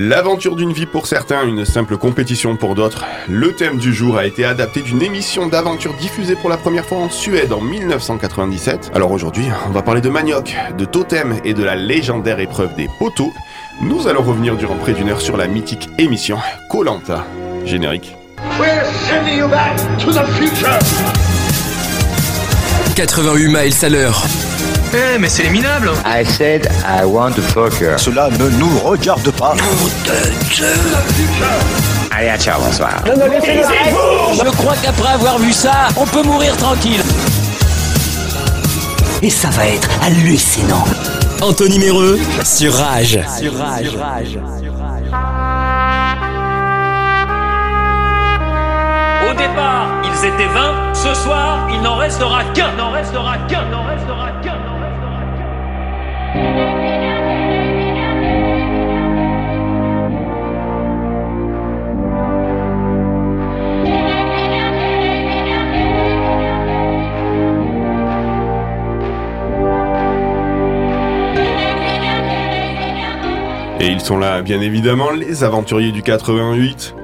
L'aventure d'une vie pour certains, une simple compétition pour d'autres. Le thème du jour a été adapté d'une émission d'aventure diffusée pour la première fois en Suède en 1997. Alors aujourd'hui, on va parler de manioc, de totem et de la légendaire épreuve des poteaux. Nous allons revenir durant près d'une heure sur la mythique émission Colanta. Générique. We're sending you back to the future. 88 miles à l'heure. Eh, mais c'est les minables I said I want to fuck her. Cela ne nous regarde pas. Allez, à ciao, bonsoir. Je crois qu'après avoir vu ça, on peut mourir tranquille. Et ça va être hallucinant. Anthony Méreux sur Rage. Sur rage. Au départ, ils étaient 20. Ce soir, il n'en restera qu'un. N'en restera qu'un. N'en restera qu'un. Et ils sont là, bien évidemment, les aventuriers du 88.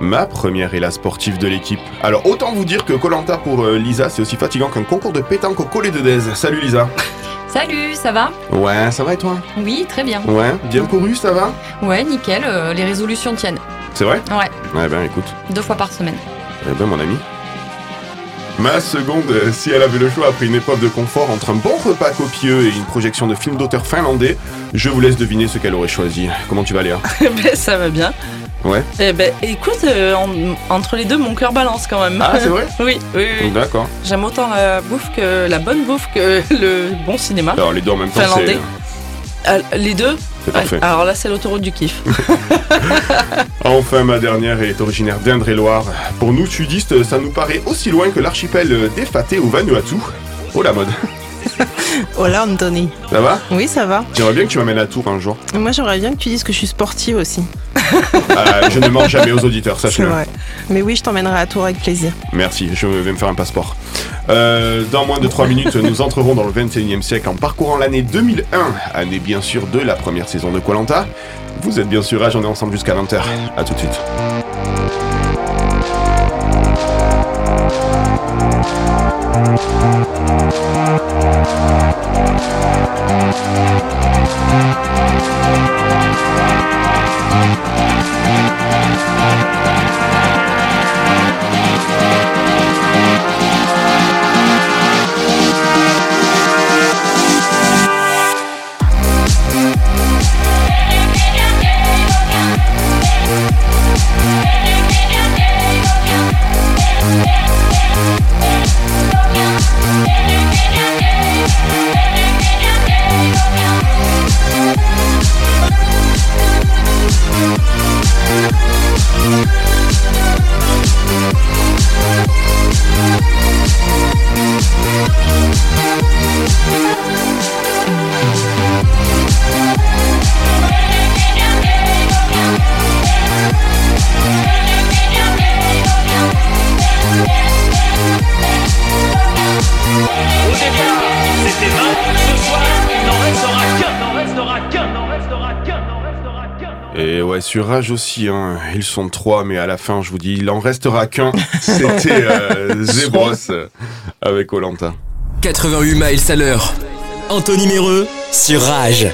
Ma première est la sportive de l'équipe. Alors autant vous dire que Colanta pour euh, Lisa, c'est aussi fatigant qu'un concours de pétanque au collet de Dez. Salut Lisa. Salut, ça va Ouais, ça va et toi Oui, très bien. Ouais, bien couru, ça va Ouais, nickel, euh, les résolutions tiennent. C'est vrai Ouais, Ouais ben écoute, deux fois par semaine. eh ben mon ami. Ma seconde, euh, si elle avait le choix après une épreuve de confort entre un bon repas copieux et une projection de film d'auteur finlandais, je vous laisse deviner ce qu'elle aurait choisi. Comment tu vas Léa ben, ça va bien. Ouais Eh ben, écoute, euh, en- entre les deux, mon cœur balance quand même. Ah c'est vrai Oui, oui, oui. D'accord. J'aime autant la bouffe que la bonne bouffe que le bon cinéma. Alors les deux en même temps, c'est Finlandais. Ah, les deux c'est parfait. Alors là, c'est l'autoroute du kiff. Enfin, ma dernière est originaire d'Indre-et-Loire. Pour nous, sudistes, ça nous paraît aussi loin que l'archipel d'Efate ou Vanuatu. Oh la mode. Hola Anthony. Ça va Oui, ça va. J'aimerais bien que tu m'amènes à Tours un jour. Moi, j'aimerais bien que tu dises que je suis sportive aussi. Euh, je ne mens jamais aux auditeurs, sache-le. Mais oui, je t'emmènerai à Tours avec plaisir. Merci, je vais me faire un passeport. Euh, dans moins de 3 minutes, nous entrerons dans le 21e siècle en parcourant l'année 2001, année bien sûr de la première saison de Colanta. Vous êtes bien sûr à, j'en ai ensemble jusqu'à 20h. A tout de suite. Thank you. Au Et ouais, sur Rage aussi, hein, ils sont trois, mais à la fin, je vous dis, il en restera qu'un. C'était euh, Zebros euh, avec Olanta. 88 miles à l'heure. Anthony Méreux sur Rage.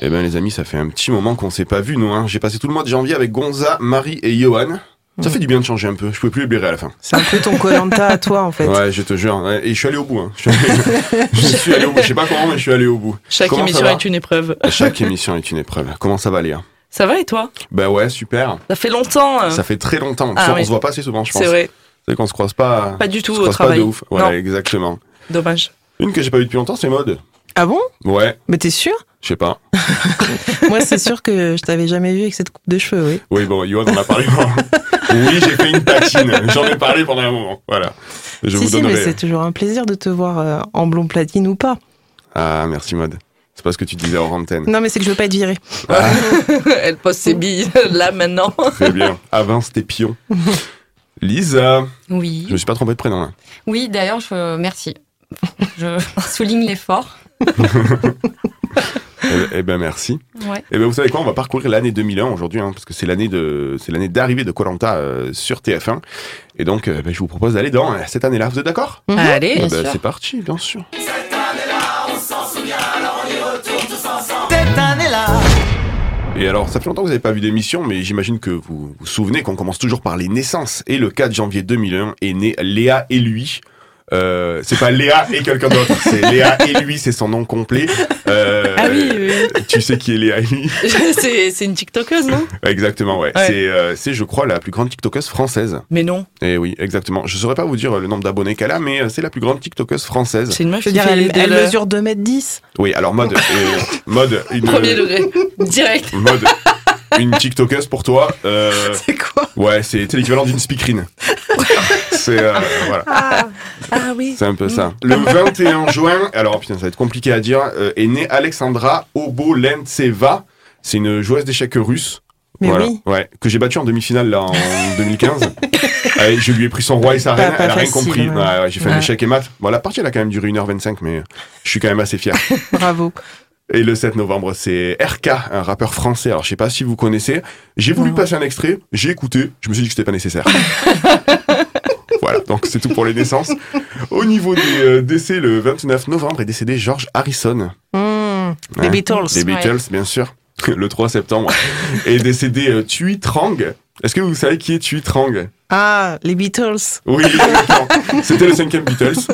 Eh ben les amis, ça fait un petit moment qu'on s'est pas vu, nous. Hein. J'ai passé tout le mois de janvier avec Gonza, Marie et Johan. Ça fait du bien de changer un peu. Je pouvais plus les blairer à la fin. C'est un peu ton Colanta à toi, en fait. Ouais, je te jure. Ouais, Et je suis allé au bout. Hein. Je, suis allé... je suis allé au bout. Je sais pas comment, mais je suis allé au bout. Chaque Comment émission est une épreuve. Chaque émission est une épreuve. Comment ça va, Léa? Ça va et toi? Bah ouais, super. Ça fait longtemps. euh, Ça fait très longtemps. Ah Ça, oui. On se voit pas assez souvent, je pense. C'est vrai. C'est qu'on se croise pas. Pas du tout on se au croise travail. pas de ouf. Ouais, Non. exactement. Dommage. Une que j'ai pas vue depuis longtemps, c'est Mode. Ah bon? Ouais, Mais t'es sûr? Je sais pas. Moi, c'est sûr que je t'avais jamais vu avec cette coupe de cheveux, oui. Oui, bon, Johan en a parlé. Oui, j'ai fait une patine. J'en ai parlé pendant un moment. Voilà. Je si, vous si, mais donnerai. c'est toujours un plaisir de te voir euh, en blond platine ou pas. Ah, merci, Mode. C'est pas ce que tu disais hors antenne. Non, mais c'est que je veux pas être virée. Ah, Elle pose ses billes là maintenant. très bien. Avant, c'était Pion. Lisa. Oui. Je me suis pas trompé de prénom, là. Oui, d'ailleurs, je merci. Je souligne l'effort. Eh, eh ben merci. Ouais. Eh ben vous savez quoi, on va parcourir l'année 2001 aujourd'hui, hein, parce que c'est l'année de, c'est l'année d'arrivée de Colanta sur TF1. Et donc, euh, ben, je vous propose d'aller dans euh, cette année-là. Vous êtes d'accord? Mhm. Allez. Eh Bien ben, sûr. C'est parti, bien sûr. Et alors, ça fait longtemps que vous n'avez pas vu d'émission, mais j'imagine que vous vous souvenez qu'on commence toujours par les naissances. Et le 4 janvier 2001 est né Léa et lui. Euh, c'est pas Léa et quelqu'un d'autre, c'est Léa et lui, c'est son nom complet. Euh, Ah oui, oui. Tu sais qui est Léa et lui? C'est c'est une TikTokeuse, non? Exactement, ouais. Ouais. C'est, euh, c'est, je crois, la plus grande TikTokeuse française. Mais non. Et oui, exactement. Je saurais pas vous dire le nombre d'abonnés qu'elle a, mais c'est la plus grande TikTokeuse française. C'est une meuf Je veux qui dire, elle, mesure 2m10. Oui, alors mode, euh, mode, une, Premier degré. Direct. mode, une TikTokeuse pour toi. Euh, C'est quoi? ouais, c'est c'est l'équivalent d'une speakerine. C'est, euh, voilà. ah. ah oui. C'est un peu ça. Le 21 juin, alors putain, ça va être compliqué à dire, euh, est née Alexandra Obolentseva. C'est une joueuse d'échecs russe. Mais Voilà. oui. Ouais, que j'ai battue en demi-finale là en 2015. Ouais, je lui ai pris son roi et sa reine, elle a rien facile, compris. ouais. Ouais, ouais, j'ai fait un échec et maths. Bon, la partie elle a quand même duré 1h25, mais je suis quand même assez fier. Bravo. Et le 7 novembre, c'est RK, un rappeur français. Alors, je sais pas si vous connaissez. J'ai voulu passer un extrait, j'ai écouté, je me suis dit que c'était pas nécessaire. voilà, donc c'est tout pour les naissances. Au niveau des euh, décès, le 29 novembre est décédé George Harrison. Mmh. Les Hein, Beatles. Les Beatles, bien sûr. Le 3 septembre est décédé euh, Thuy Trang. Est-ce que vous savez qui est Thuy Trang? Ah, les Beatles. Oui. C'était le cinquième Beatles.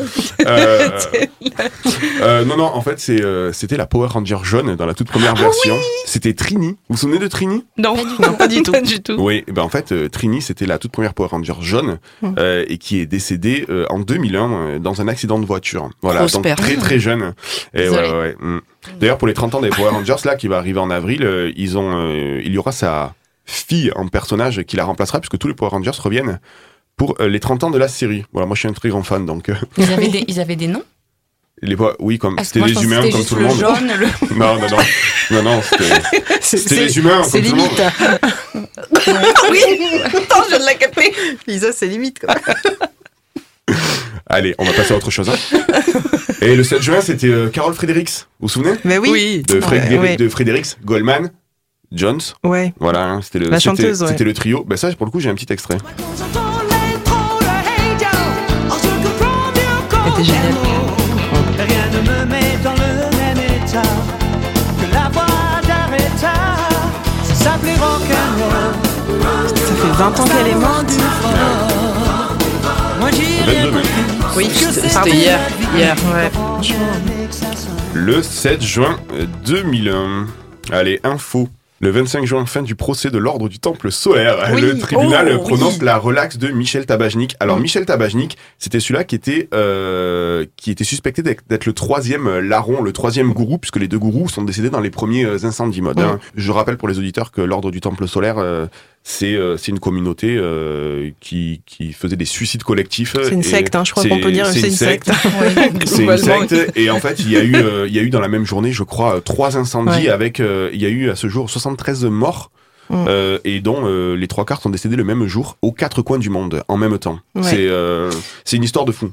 Euh, euh, non, non, en fait, c'est, euh, c'était la Power Ranger jaune dans la toute première version. C'était Trini. Vous vous souvenez de Trini? Non, Pas du Non, pas du tout. Pas du tout. Oui, eh ben en fait, euh, Trini, c'était la toute première Power Ranger jaune Mm. euh, et qui est décédée euh, en 2001 euh, dans un accident de voiture. Voilà, donc très très jeune. Et ouais, ouais, ouais, mm. D'ailleurs, pour les 30 ans des Power Rangers là, qui va arriver en avril, euh, ils ont, euh, il y aura sa fille en personnage qui la remplacera puisque tous les Power Rangers reviennent pour euh, les 30 ans de la série. Voilà, moi je suis un très grand fan donc euh, Ils avaient des, ils avaient des noms? Les oui comme c'était les humains comme tout le monde. jaune, le- Non non non non non c'était C'est les humains C'est comme tout le monde. limite. oui. Attends, je viens de la capter. Lisa, c'est limite. Quoi. Allez, on va passer à autre chose. hein. Et le 7 juin, c'était euh, Carole Fredericks. Vous vous souvenez? Mais oui. Oui. de, Ouais, ouais. de Fredericks, Goldman, Jones. Ouais. Voilà, hein, c'était le, c'était- ouais. le trio. Ben ça, pour le coup, j'ai un petit extrait. C'était génial. Rien ne me met dans le même état que la voix d'Aretha. Ça s'appelait rock'n'roll. Ça fait 20 ans qu'elle est morte. Moi j'ai rien 22 mai. Oui, C'était hier. Hier. Ouais. Le 7 juin euh, 2001. Allez, info. Le 25 juin, fin du procès de l'ordre du temple solaire. Oui. Le tribunal Oh, prononce oui. la relaxe de Michel Tabajnik. Alors, Mm. Michel Tabajnik, c'était celui-là qui était euh, qui était suspecté d'être le troisième larron, le troisième gourou, puisque les deux gourous sont décédés dans les premiers euh, incendies mode. Mm. hein. Je rappelle pour les auditeurs que l'ordre du temple solaire, euh, c'est euh, c'est une communauté euh, qui qui faisait des suicides collectifs. C'est une secte, hein, je crois qu'on peut dire. C'est une secte. c'est une secte et en fait il y a eu euh, il y a eu dans la même journée je crois trois incendies Ouais. avec euh, il y a eu à ce jour 73 morts Mm. euh, et dont euh, les trois quarts sont décédés le même jour aux quatre coins du monde en même temps. Ouais. C'est euh, c'est une histoire de fou.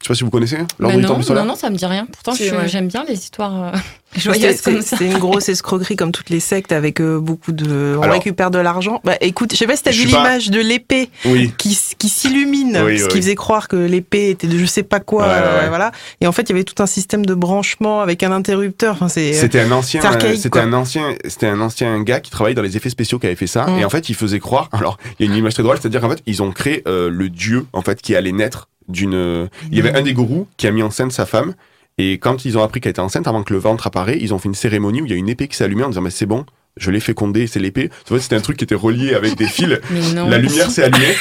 Je sais pas si vous connaissez Bah du non, temple solaire. non, non, ça me dit rien. Pourtant, ouais. j'aime bien les histoires euh, C'était joyeuses comme ça. c'est une grosse escroquerie comme toutes les sectes avec euh, beaucoup de. On Alors- récupère de l'argent. Bah écoute, je sais pas si t'as vu pas- l'image de l'épée Oui. qui, s'illumine, Oui, ce oui. qui faisait croire que l'épée était de je sais pas quoi. Ouais, ouais, euh, ouais. Voilà. Et en fait, il y avait tout un système de branchement avec un interrupteur. Enfin, c'est. euh, C'était un ancien, archaïque, c'était un ancien, c'était un ancien gars qui travaillait dans les effets spéciaux qui avait fait ça. Mm. Et en fait, il faisait croire. Alors, il y a une image très drôle, c'est-à-dire qu'en fait, ils ont créé euh, le dieu en fait qui allait naître d'une. Il y avait un des gourous qui a mis en scène sa femme. Et quand ils ont appris qu'elle était enceinte, avant que le ventre apparaît, ils ont fait une cérémonie où il y a une épée qui s'est allumée en disant mais c'est bon, je l'ai fécondée, c'est l'épée. En fait, c'était un truc qui était relié avec des fils. La lumière s'est allumée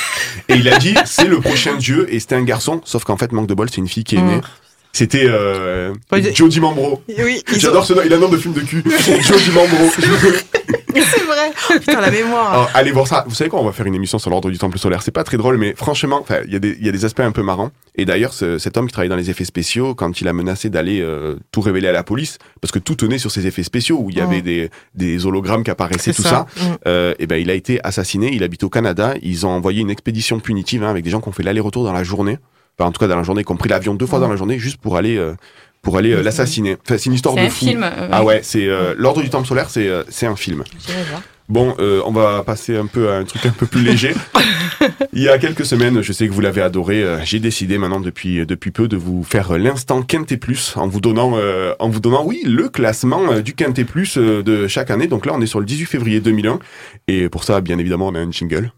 et il a dit c'est le prochain dieu et c'était un garçon. Sauf qu'en fait, manque de bol, c'est une fille qui est Mm. née. C'était euh, Jodie Mambro. Oui, J'adore ce nom, il a un nom de film de cul. Jodie Mambro. c'est vrai. Putain, la mémoire. Alors, allez voir ça. Vous savez quoi On va faire une émission sur l'ordre du temple solaire. C'est pas très drôle, mais franchement, il y, a des- il y a des aspects un peu marrants. Et d'ailleurs, ce- cet homme qui travaille dans les effets spéciaux, quand il a menacé d'aller euh, tout révéler à la police, parce que tout tenait sur ces effets spéciaux où il y avait Mm. des, des hologrammes qui apparaissaient, tout ça. Mm. Euh, et ben, il a été assassiné. Il habite au Canada. Ils ont envoyé une expédition punitive hein, avec des gens qui ont fait l'aller-retour dans la journée. Enfin, en tout cas, dans la journée, qui ont pris l'avion deux fois Mm. dans la journée juste pour aller. euh, pour aller euh, l'assassiner. Enfin, c'est une histoire de un fou. film. euh, Ah ouais, c'est euh, l'ordre du temple solaire, c'est c'est un film. voir. Bon, euh, on va passer un peu à un truc un peu plus léger. Il y a quelques semaines, je sais que vous l'avez adoré, j'ai décidé maintenant depuis depuis peu de vous faire l'instant Quintet Plus en vous donnant en vous donnant oui, le classement du Quintet Plus de chaque année. Donc là, on est sur le 18 février 2001 et pour ça, bien évidemment, on a un jingle.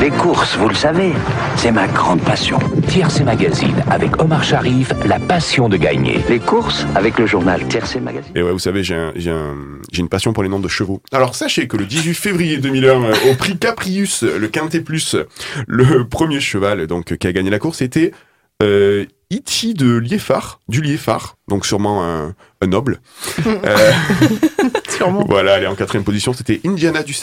Les courses, vous le savez, c'est ma grande passion. Tiercé Magazine avec Omar Sharif, la passion de gagner. Les courses avec le journal Tiercé Magazine. Et ouais, vous savez, j'ai un, j'ai un- j'ai une passion pour les noms de chevaux. Alors sachez que le 18 février 2001, euh, au prix Caprius, le Quintet Plus, le premier cheval donc qui a gagné la course était euh, Iti de Liéphard, du Liéphard, donc sûrement un, un noble. Euh, Sûrement. voilà, elle est en quatrième position, c'était Indiana du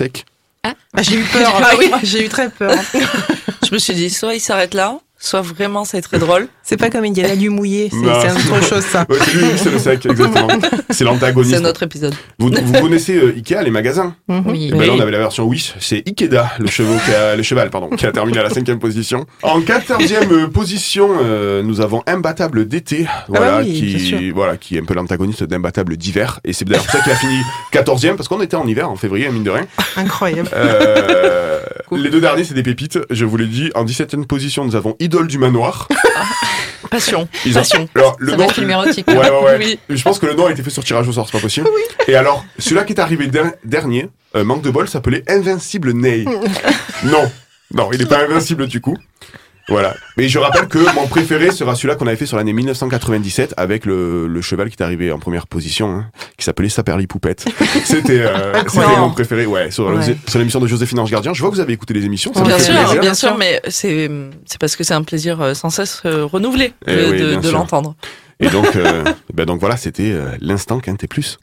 Ah, j'ai eu peur. Ah oui. J'ai eu très peur. Je me suis dit, soit il s'arrête là, soit vraiment être très drôle. C'est pas comme Indiana du mouillé, c'est c'est une autre chose ça. Ouais, c'est c'est le Sec, exactement. C'est l'antagoniste. C'est un autre épisode. Vous, vous connaissez euh, Ikea, les magasins? Oui. Et ben là, on avait la version Wish, c'est Ikeda, le, cheval qui a, le cheval pardon, qui a terminé à la cinquième position. En quatorzième euh, position, euh, nous avons Imbattable d'été, voilà, bah oui, bien qui, voilà, qui est un peu l'antagoniste d'Imbattable d'hiver. Et c'est d'ailleurs pour ça qu'il a fini quatorzième, parce qu'on était en hiver, en février, mine de rien. Incroyable. Euh, les deux derniers, c'est des pépites, je vous l'ai dit. En 17e position, nous avons Idole du Manoir. Passion. Ils ont- Passion. Alors, le Ça nom, va être film érotique. Ouais, ouais, ouais. Oui. Je pense que le nom a été fait sur tirage au sort, c'est pas possible. Et alors, celui-là qui est arrivé der- dernier, euh, manque de bol, s'appelait Invincible Ney. non, non, il n'est pas invincible du coup. Voilà. Mais je rappelle que mon préféré sera celui-là qu'on avait fait sur l'année 1997 avec le, le cheval qui est arrivé en première position, hein, qui s'appelait Saperli Poupette. C'était euh, mon préféré, ouais, sur, Ouais. l'émission de Joséphine Ange Gardien. Je vois que vous avez écouté les émissions, ça Bien sûr, plaisir. bien sûr, mais c'est parce que c'est un plaisir euh, sans cesse euh, renouvelé Eh de, oui, de- l'entendre. Et donc, euh, ben donc voilà, c'était euh, l'instant Quintet Plus.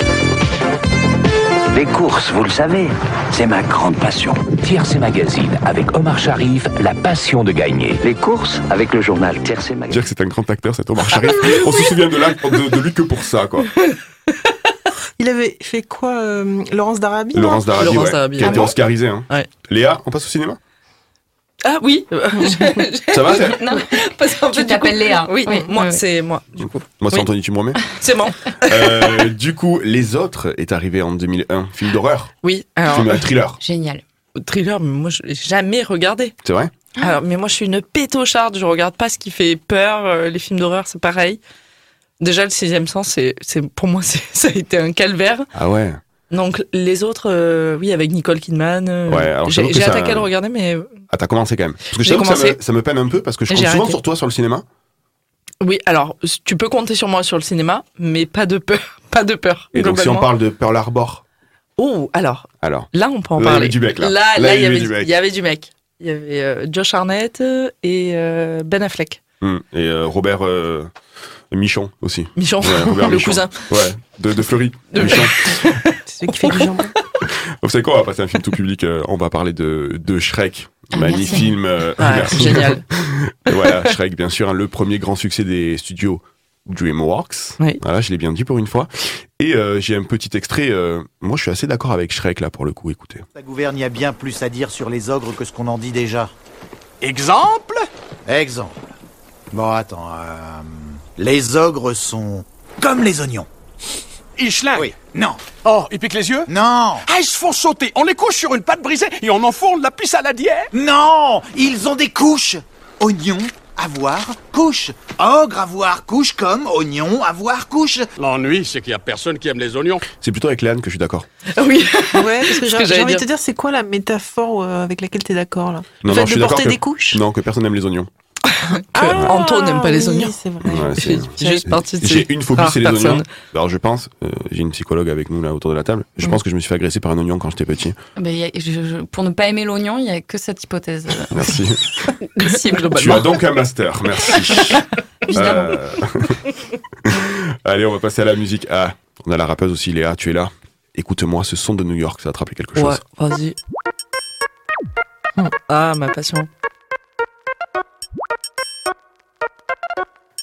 Les courses, vous le savez, c'est ma grande passion. Tiercé Magazine avec Omar Sharif, la passion de gagner. Les courses avec le journal Tiercé Magazine. dire que c'est un grand acteur, cet Omar Sharif. On se souvient de, là, de, de lui que pour ça, quoi. Il avait fait quoi euh, Laurence d'Arabie non Laurence d'Arabie, Laurence ouais, qui a été oscarisé. Hein. Ouais. Léa, on passe au cinéma? Ah oui Ça va Non, Parce qu'en tu fait, t'appelles coup- Léa. Oui, Oui, moi, oui, c'est moi, du coup. Moi, c'est Oui. Anthony, tu me remets C'est bon. Euh, Du coup, Les Autres est arrivé en 2001. Film d'horreur, Oui, alors, film euh, thriller. Génial. thriller, mais moi, je l'ai jamais regardé. C'est vrai? Alors, mais moi, je suis une pétocharde, je regarde pas ce qui fait peur. euh, Les films d'horreur, c'est pareil. Déjà, le sixième sens, c'est, c'est, pour moi, c'est, ça a été un calvaire. Ah ouais. Donc, les autres, euh, oui, avec Nicole Kidman. euh, Ouais, alors j'ai, ça- attaqué à le regarder, mais euh, Ah, t'as commencé quand même. Parce que je que ça me, commencé. ça me peine un peu parce que je compte souvent arrêté. sur toi sur le cinéma. oui, alors, tu peux compter sur moi sur le cinéma, mais pas de peur. Pas de peur. Et donc, si on parle de Pearl Harbor, Oh, alors, alors. là, on peut en Là, il y parler. avait du mec, là. Là, Là, là, il y avait du mec. il y avait du mec. Il y avait euh, Josh Arnett et Ben Affleck. hum, Et Robert Michon aussi. Michon, Ouais, Robert le Michon. cousin. Ouais, de, de Fleury. De- Michon. C'est celui qui fait du jambon. Vous savez quoi, on va passer un film tout public. euh, on va parler de, de Shrek. Ah, Magnifique merci. film. euh, Ouais, merci. génial. Voilà, Shrek, bien sûr, hein, le premier grand succès des studios DreamWorks. Oui. Voilà, je l'ai bien dit pour une fois. Et euh, j'ai un petit extrait. euh, moi, je suis assez d'accord avec Shrek là pour le coup. Écoutez. La gouverne y a bien plus à dire sur les ogres que ce qu'on en dit déjà. Exemple? Exemple. Bon, attends. euh, les ogres sont comme les oignons. Ils schlinguent. Oui. Non. Oh, ils piquent les yeux Non. Ah, ils se font sauter. On les couche sur une pâte brisée et on enfourne la pisse à la dière. Non. Ils ont des couches. Oignon, avoir, couche. Ogre, avoir, couche comme oignon, avoir, couche. L'ennui, c'est qu'il y a personne qui aime les oignons. C'est plutôt avec Léane que je suis d'accord. Oui. Ouais, parce que j'ai envie de dire. te dire, c'est quoi la métaphore euh, avec laquelle t'es d'accord là? Non, Le fait non, je suis de d'accord porter que des couches? Non que personne n'aime les oignons. Que Anto n'aime pas les oui, oignons. c'est vrai. Ouais, c'est- J'ai fait partie de J'ai une phobie, c'est les oignons. Alors je pense, euh, j'ai une psychologue avec nous là autour de la table. Je pense que je me suis fait agresser par un oignon quand j'étais petit. Ben, a- je- je- pour ne pas aimer l'oignon, il n'y a que cette hypothèse Merci. possible. tu as donc un master. Merci. Euh, Allez, on va passer à la musique. Ah, on a la rappeuse aussi, Léa, tu es là. Écoute-moi, ce son de New York, ça va te rappeler quelque Ouais, chose. vas-y. Ah, ma passion.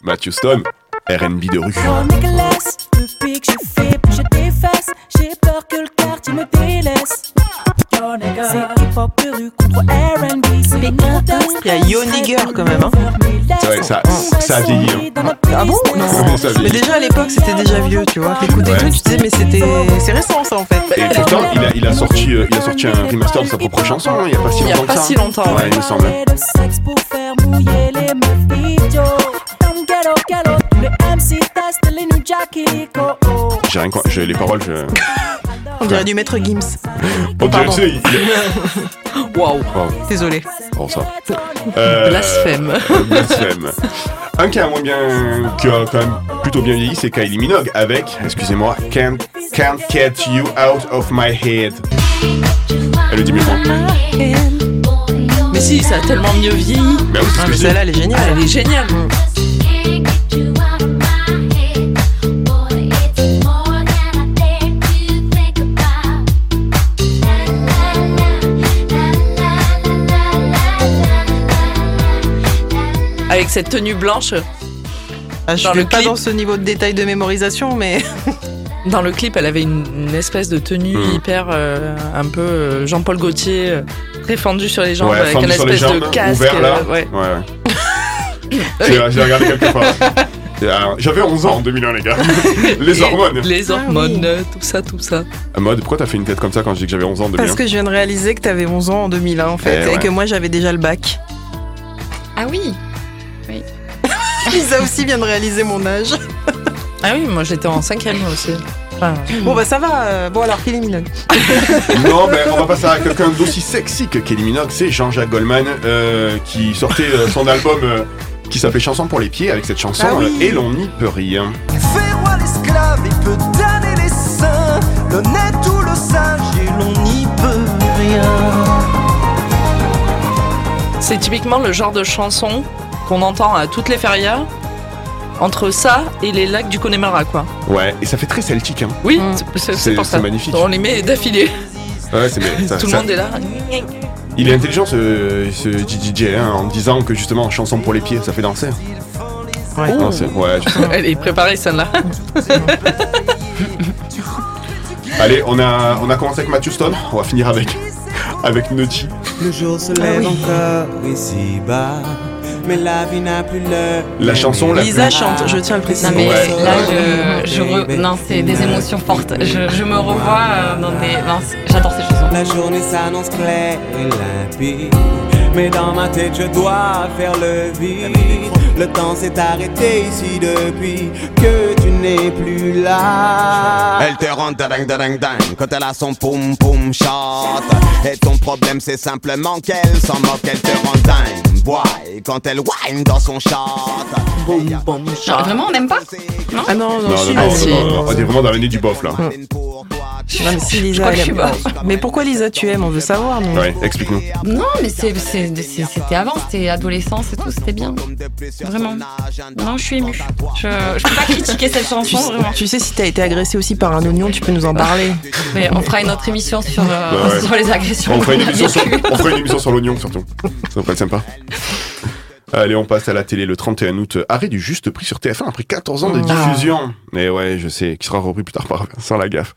Matthew Stone, R&B de rue. Oh Nicolas, depuis que je fais bouger tes fesses, j'ai peur que le quartier me délaisse. C'est hip-hop de rue contre R&B. C'est le contexte. Il y a Yo Nigger quand même. Hein. C'est vrai, ça, ça a vieilli. hein. Ah bon? Ça a Mais déjà à l'époque c'était déjà vieux, tu vois. T'écoutais Ouais. tout, tu disais mais c'était c'est récent ça en fait. Et pourtant, il a, il a sorti, euh, il a sorti un remaster de sa propre chanson, hein, il y a pas si Il y a longtemps. pas que ça. si longtemps, Ouais, ouais. il me semble. J'ai rien, j'ai les paroles, je. On dirait du maître Gims. On dirait, tu sais, il- il- Waouh. Wow. Désolé. Bon, ça. Euh, Blasphème. euh, blasphème. Un qui a moins bien, qui a quand même plutôt bien vieilli, c'est Kylie Minogue avec, excusez-moi, Can't, Can't Get You Out of My Head. Elle le dit mieux. Mais si, ça a tellement mieux vieilli. Mais oui, Ah, je celle-là elle est géniale. Ah, elle est géniale. Avec cette tenue blanche, Ah, je vais le pas clip. dans ce niveau de détail de mémorisation, mais dans le clip, elle avait une, une espèce de tenue Hmm. hyper euh, un peu euh, Jean-Paul Gaultier, euh, très fendue sur les jambes, Ouais, avec une espèce jambes, de casque. ouvert là. euh, ouais. Ouais, ouais. J'ai regardé quelques fois. Et, euh, J'avais 11 ans en 2001, les gars. Les hormones. Les hormones, euh, tout ça, tout ça. Ah, Mode, pourquoi t'as fait une tête comme ça quand je dis que j'avais 11 ans en 2001 parce que je viens de réaliser que t'avais 11 ans en 2001 en fait, Eh et ouais. que moi j'avais déjà le bac. Ah oui. Lisa aussi vient de réaliser mon âge. Ah oui, moi j'étais en cinquième aussi. Enfin, Bon bah ça va. euh, Bon alors Kylie Minogue. Non, mais on va passer à quelqu'un d'aussi sexy que Kelly Minogue, c'est Jean-Jacques Goldman euh, qui sortait euh, son album euh, qui s'appelait Chanson pour les pieds avec cette chanson Ah oui. Et l'on n'y peut rien. Fais-moi l'esclave et peut damner les saints L'honnête ou le sage et l'on n'y peut rien c'est typiquement le genre de chanson qu'on entend à toutes les férias. Entre ça et les lacs du Connemara, quoi. Ouais, et ça fait très celtique. Hein. Oui, Mm. c'est- c'est C'est- c'est pour c'est ça. magnifique. On les met d'affilée. Ouais, c'est ça- Tout le ça- monde est là. Il est intelligent ce, ce DJ hein, en disant que justement chanson pour les pieds, ça fait danser. Ouais. Non, c'est- ouais, je sais. Elle est préparée, celle-là. Allez, on a, on a commencé avec Matthew Stone, on va finir avec, avec Nutty. Le jour se Ah lève oui. encore ici-bas, mais la vie n'a plus l'heure. La chanson la Lisa plus- chante, je tiens à le préciser. Non mais Ouais. là, je, je re- non, c'est des émotions fortes. Je, je me revois euh, dans des. J'adore ces chansons. La journée s'annonce claire et limpide, mais dans ma tête je dois faire le vide. Le temps s'est arrêté ici depuis que tu n'es plus là. Elle te rend ding ding ding quand elle a son poum poum shot. Et ton problème c'est simplement qu'elle s'en moque, elle te rend dingue. Boy, quand elle whine dans son shot. Boum, boum, Non, chat. vraiment, on n'aime pas Ah non, non, Non, non, non, si. non, non, non, on est vraiment dans l'année du bof là. Non, mais si Lisa, crois que je suis morte. Mais pourquoi Lisa tu aimes? On veut savoir. nous. Ouais, explique-nous. Non, mais c'est- c'était avant, c'était adolescence et tout, c'était bien. Vraiment. Non, je suis émue. Je, je peux pas critiquer cette Tu, chanson, sais- vraiment. tu sais, si t'as été agressé aussi par un oignon, tu peux nous en parler. Mais on fera une autre émission sur, euh, Bah ouais. sur les agressions. On fera une émission sur, vécues. on fera une émission sur l'oignon surtout. Ça va être sympa. Allez, on passe à la télé le 31 août. Arrêt du juste prix sur TF1 après 14 ans de Ah. diffusion. Mais ouais, je sais, qui sera repris plus tard par Vincent Lagaffe.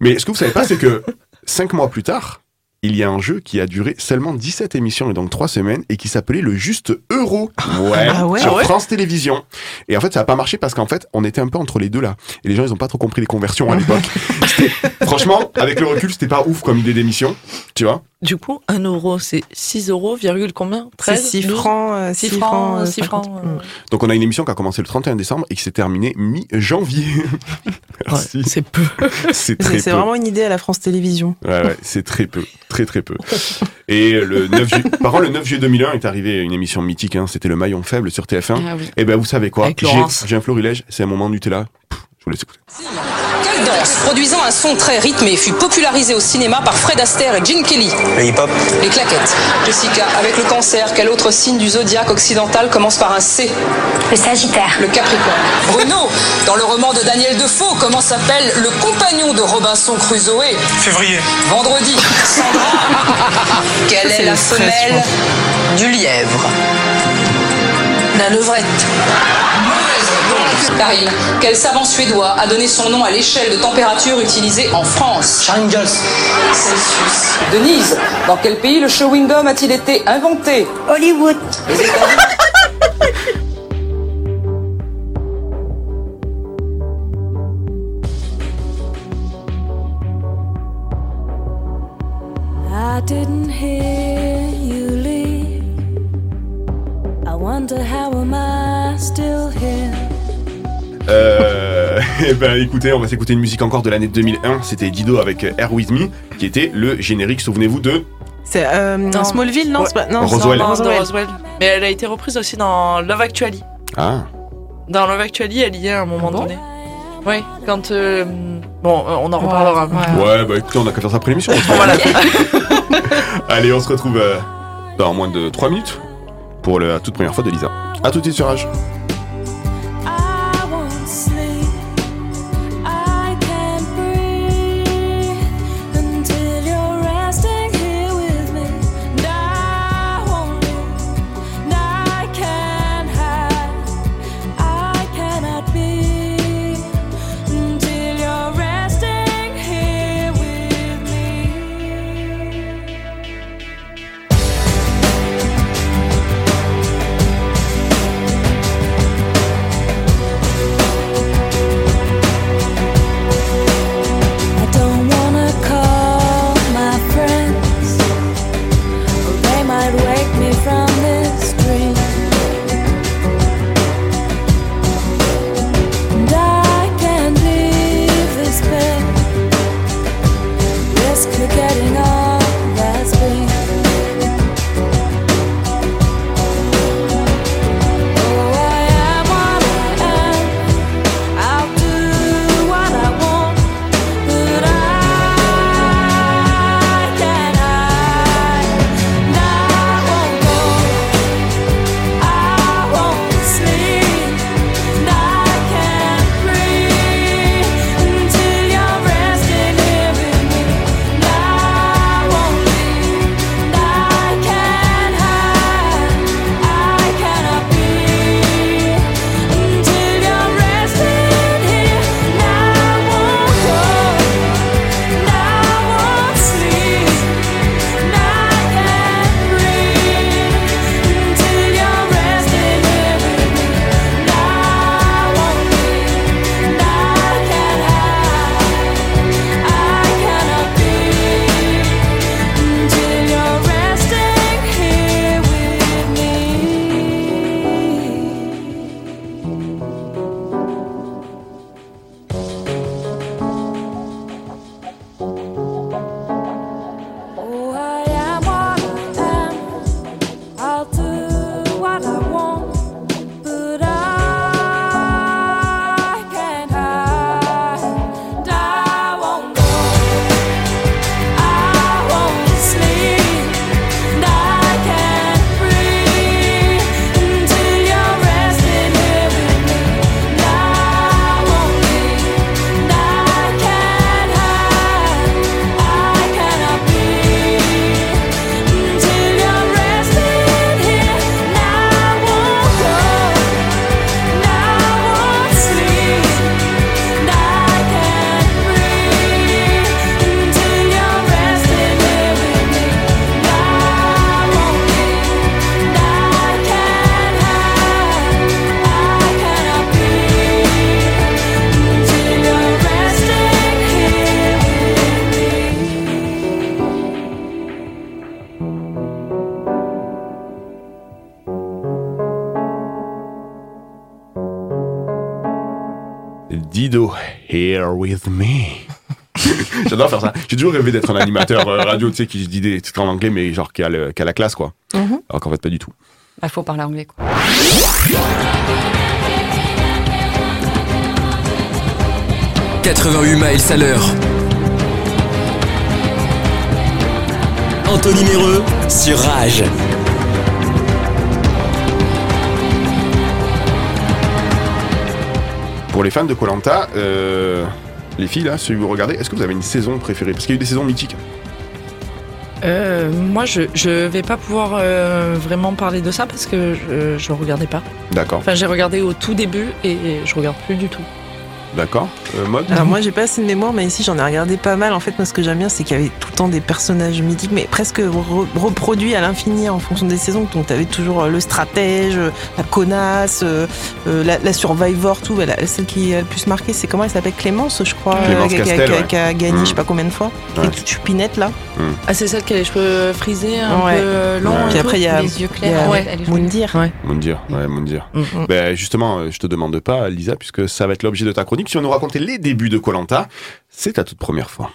Mais ce que vous savez pas, c'est que 5 mois plus tard, il y a un jeu qui a duré seulement 17 émissions et donc 3 semaines et qui s'appelait le Juste Euro. Ouais, Ah ouais sur ouais France Télévisions. Et en fait, ça a pas marché parce qu'en fait, on était un peu entre les deux là. Et les gens, ils ont pas trop compris les conversions à l'époque. Franchement, avec le recul, c'était pas ouf comme idée d'émission, tu vois. Du coup, 1 euro, c'est 6 euros, virgule combien? C'est 13 6 12? francs. euh, 6 six francs, euh, 6 francs. 50. euh, Mm. Donc on a une émission qui a commencé le 31 décembre et qui s'est terminée mi-janvier. Merci. C'est peu. C'est très C'est vraiment une idée à la France Télévisions. Ouais, ouais, c'est très peu, très très peu. Et le 9 juillet, par contre, le 9 juillet 2001 est arrivé une émission mythique, hein, c'était le maillon faible sur TF1. Ah oui. Et ben vous savez quoi? J'ai un florilège, c'est un moment Nutella. Pff, vous laisse écouter. Quelle danse, produisant un son très rythmé, fut popularisé au cinéma par Fred Astaire et Gene Kelly. Le hip-hop. Les claquettes. Jessica, avec le cancer, quel autre signe du zodiaque occidental commence par un C? Le Sagittaire. Le Capricorne. Bruno, dans le roman de Daniel Defoe, comment s'appelle le compagnon de Robinson Crusoe? Février. Vendredi. Sandra. Quelle est la femelle du lièvre? La levrette. Karim, quel savant suédois a donné son nom à l'échelle de température utilisée en France Charles Celsius. Denise, dans quel pays le chewing-gum a-t-il été inventé Hollywood. I didn't hear you leave. I wonder how am I still here? Euh, eh ben écoutez, on va s'écouter une musique encore de l'année 2001. C'était Dido avec Air With Me, qui était le générique, souvenez-vous, de... C'est euh, Smallville, non, c'est pas- non, Roswell. c'est Non, Roswell. Mais elle a été reprise aussi dans Love Actually. Ah, Dans Love Actually, elle y est à un moment bon donné. Oui, quand. euh, bon, euh, on en reparlera. ouais, bah écoutez, on a qu'à faire ça après l'émission. Voilà. Allez, on se retrouve euh, dans moins de 3 minutes pour la toute première fois de Lisa. A tout de suite sur Rage. With me. J'adore faire ça. J'ai toujours rêvé d'être un animateur euh, radio, tu sais, qui dit des trucs en anglais, mais genre qui a, le- qui a la classe, quoi. Mhm. Alors qu'en fait, pas du tout. Bah, faut parler anglais, quoi. « 88 miles à l'heure. Anthony Méreux sur Rage. Pour les fans de Colanta, les filles là, si vous regardez, est-ce que vous avez une saison préférée? Parce qu'il y a eu des saisons mythiques. Euh, moi, je, je vais pas pouvoir euh, vraiment parler de ça parce que je, je regardais pas. D'accord. Enfin, j'ai regardé au tout début et je regarde plus du tout. D'accord. Euh, mode Alors moi j'ai pas assez de mémoire mais ici j'en ai regardé pas mal. En fait moi ce que j'aime bien c'est qu'il y avait tout le temps des personnages mythiques mais presque re- reproduits à l'infini en fonction des saisons. Donc t'avais toujours euh, le stratège, euh, la connasse, euh, la, la survivor, tout. Elle a- celle qui a le plus marqué c'est comment elle s'appelle? Clémence je crois. Clémence qui a- qui a- Castel, qui a- ouais. qui a gagné Mm. je sais pas combien de fois. Ouais. Et toute chupinette là. Ah, c'est celle qui a les cheveux frisés, un Ouais. peu longs. Ouais. et Puis après il y a, Les yeux clairs. Moundir. Ouais. Moundir, ouais, Moundir. Mm. Ben, justement, je te demande pas, Lisa, puisque ça va être l'objet de ta chronique. Tu vas nous raconter les débuts de Colanta. C'est ta toute première fois.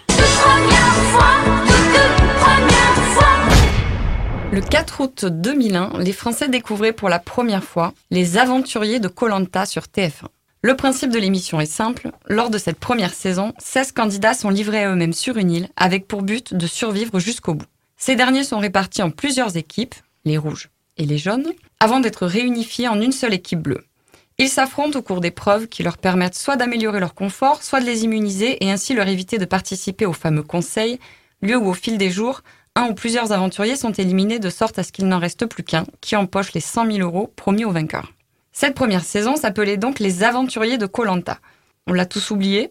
Le 4 août 2001, les Français découvraient pour la première fois les aventuriers de Colanta sur TF1. Le principe de l'émission est simple. Lors de cette première saison, 16 candidats sont livrés à eux-mêmes sur une île avec pour but de survivre jusqu'au bout. Ces derniers sont répartis en plusieurs équipes, les rouges et les jaunes, avant d'être réunifiés en une seule équipe bleue. Ils s'affrontent au cours d'épreuves qui leur permettent soit d'améliorer leur confort, soit de les immuniser et ainsi leur éviter de participer au fameux conseil, lieu où au fil des jours, un ou plusieurs aventuriers sont éliminés de sorte à ce qu'il n'en reste plus qu'un qui empoche les 100 000 euros promis aux vainqueurs. Cette première saison s'appelait donc Les Aventuriers de Colanta. On l'a tous oublié?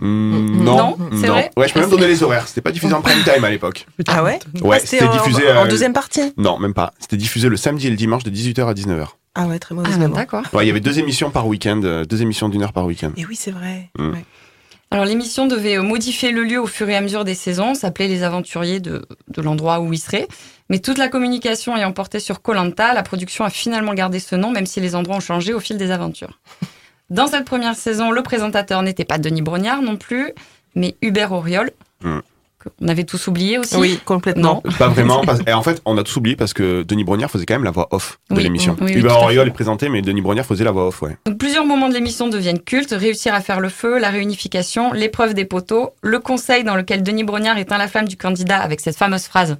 Hmm, Non, non, c'est vrai? Ouais, je peux même donner les horaires. C'était pas diffusé en prime time à l'époque. Ah ouais? Ouais, Ah, c'était en- diffusé. en, euh, deuxième partie? Non, même pas. C'était diffusé le samedi et le dimanche de 18h à 19h. Ah ouais très mauvaise Ah, mémoire. d'accord. Ouais, il y avait deux émissions par week-end, euh, deux émissions d'une heure par week-end. Et oui c'est vrai. Mm. Ouais. Alors l'émission devait euh, modifier le lieu au fur et à mesure des saisons, s'appelait Les Aventuriers de, de l'endroit où ils seraient. Mais toute la communication ayant porté sur Colanta, la production a finalement gardé ce nom, même si les endroits ont changé au fil des aventures. Dans cette première saison, le présentateur n'était pas Denis Brognard non plus, mais Hubert Auriol, Mm. Qu'on avait tous oublié aussi. Oui complètement. Non. Pas vraiment. parce- Et en fait, on a tous oublié parce que Denis Brognard faisait quand même la voix off de Oui, l'émission. oui, oui, Hubert à Auriol est présenté, mais Denis Brognard faisait la voix off, ouais. Donc plusieurs moments de l'émission deviennent cultes, réussir à faire le feu, la réunification, l'épreuve des poteaux, le conseil dans lequel Denis Brognard éteint la flamme du candidat avec cette fameuse phrase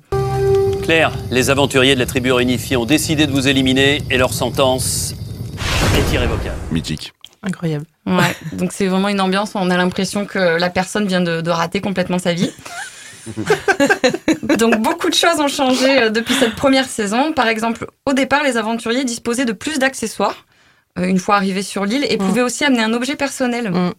Claire, les aventuriers de la tribu réunifiée ont décidé de vous éliminer et leur sentence est irrévocable. Mythique. Incroyable. Ouais, donc c'est vraiment une ambiance où on a l'impression que la personne vient de, de rater complètement sa vie. donc beaucoup de choses ont changé euh, depuis cette première saison. Par exemple, au départ, les aventuriers disposaient de plus d'accessoires euh, une fois arrivés sur l'île et pouvaient aussi amener un objet personnel. Mm.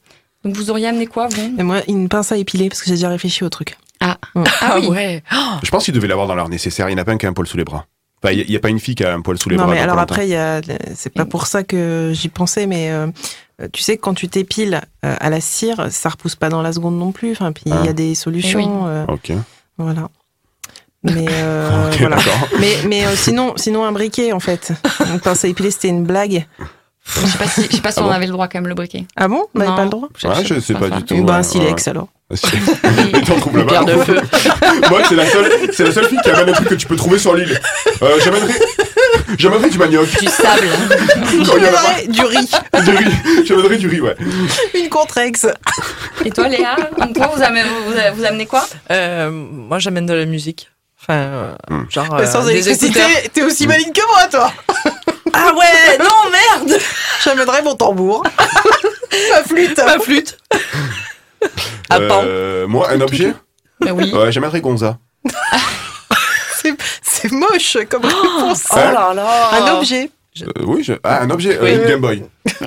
Donc vous auriez amené quoi, vous? Et moi une pince à épiler parce que j'ai déjà réfléchi au truc. Ah, Mm. ah oui. ouais. Je pense qu'il devait l'avoir dans leur nécessaire. Il n'y en a pas un qui a un poil sous les bras. Enfin, il n'y a, pas une fille qui a un poil sous les non bras. mais dans alors après il y a c'est pas pour ça que j'y pensais mais euh, tu sais que quand tu t'épiles euh, à la cire ça repousse pas dans la seconde non plus. Enfin puis il y Ah. a des solutions euh, Ok. voilà. Mais euh, voilà. mais mais euh, sinon sinon un briquet en fait. Pince à épiler c'était une blague Je sais pas si, je sais pas si Ah on bon avait le droit quand même le briquet. ah bon on n'avait Non. pas le droit Ouais, je sais pas du tout. Ben, un silex ouais. alors Et t'en trouves là-bas. Pierre de feu. Moi, c'est la seule, c'est la seule fille qui amène un truc que tu peux trouver sur l'île. Euh, j'amènerai, j'amènerai du manioc. Du sable. Pas. J'amènerais du riz Du riz. J'amènerai du riz, ouais. une contrex Et toi, Léa Toi, vous amenez, vous, vous amenez quoi? Euh, moi, j'amène de la musique. Enfin, euh, genre Mais sans euh, des électricité écouteurs. t'es aussi maligne que moi toi Ah ouais, non merde. J'amènerais mon tambour ma flûte Ma flûte. À pan. Euh, moi, un objet Ben oui. Ouais, j'amènerai Gonza. C'est- c'est moche comme réponse. Oh là là. Un objet. Euh, oui, je... ah, un objet, euh, Oui. une Game Boy.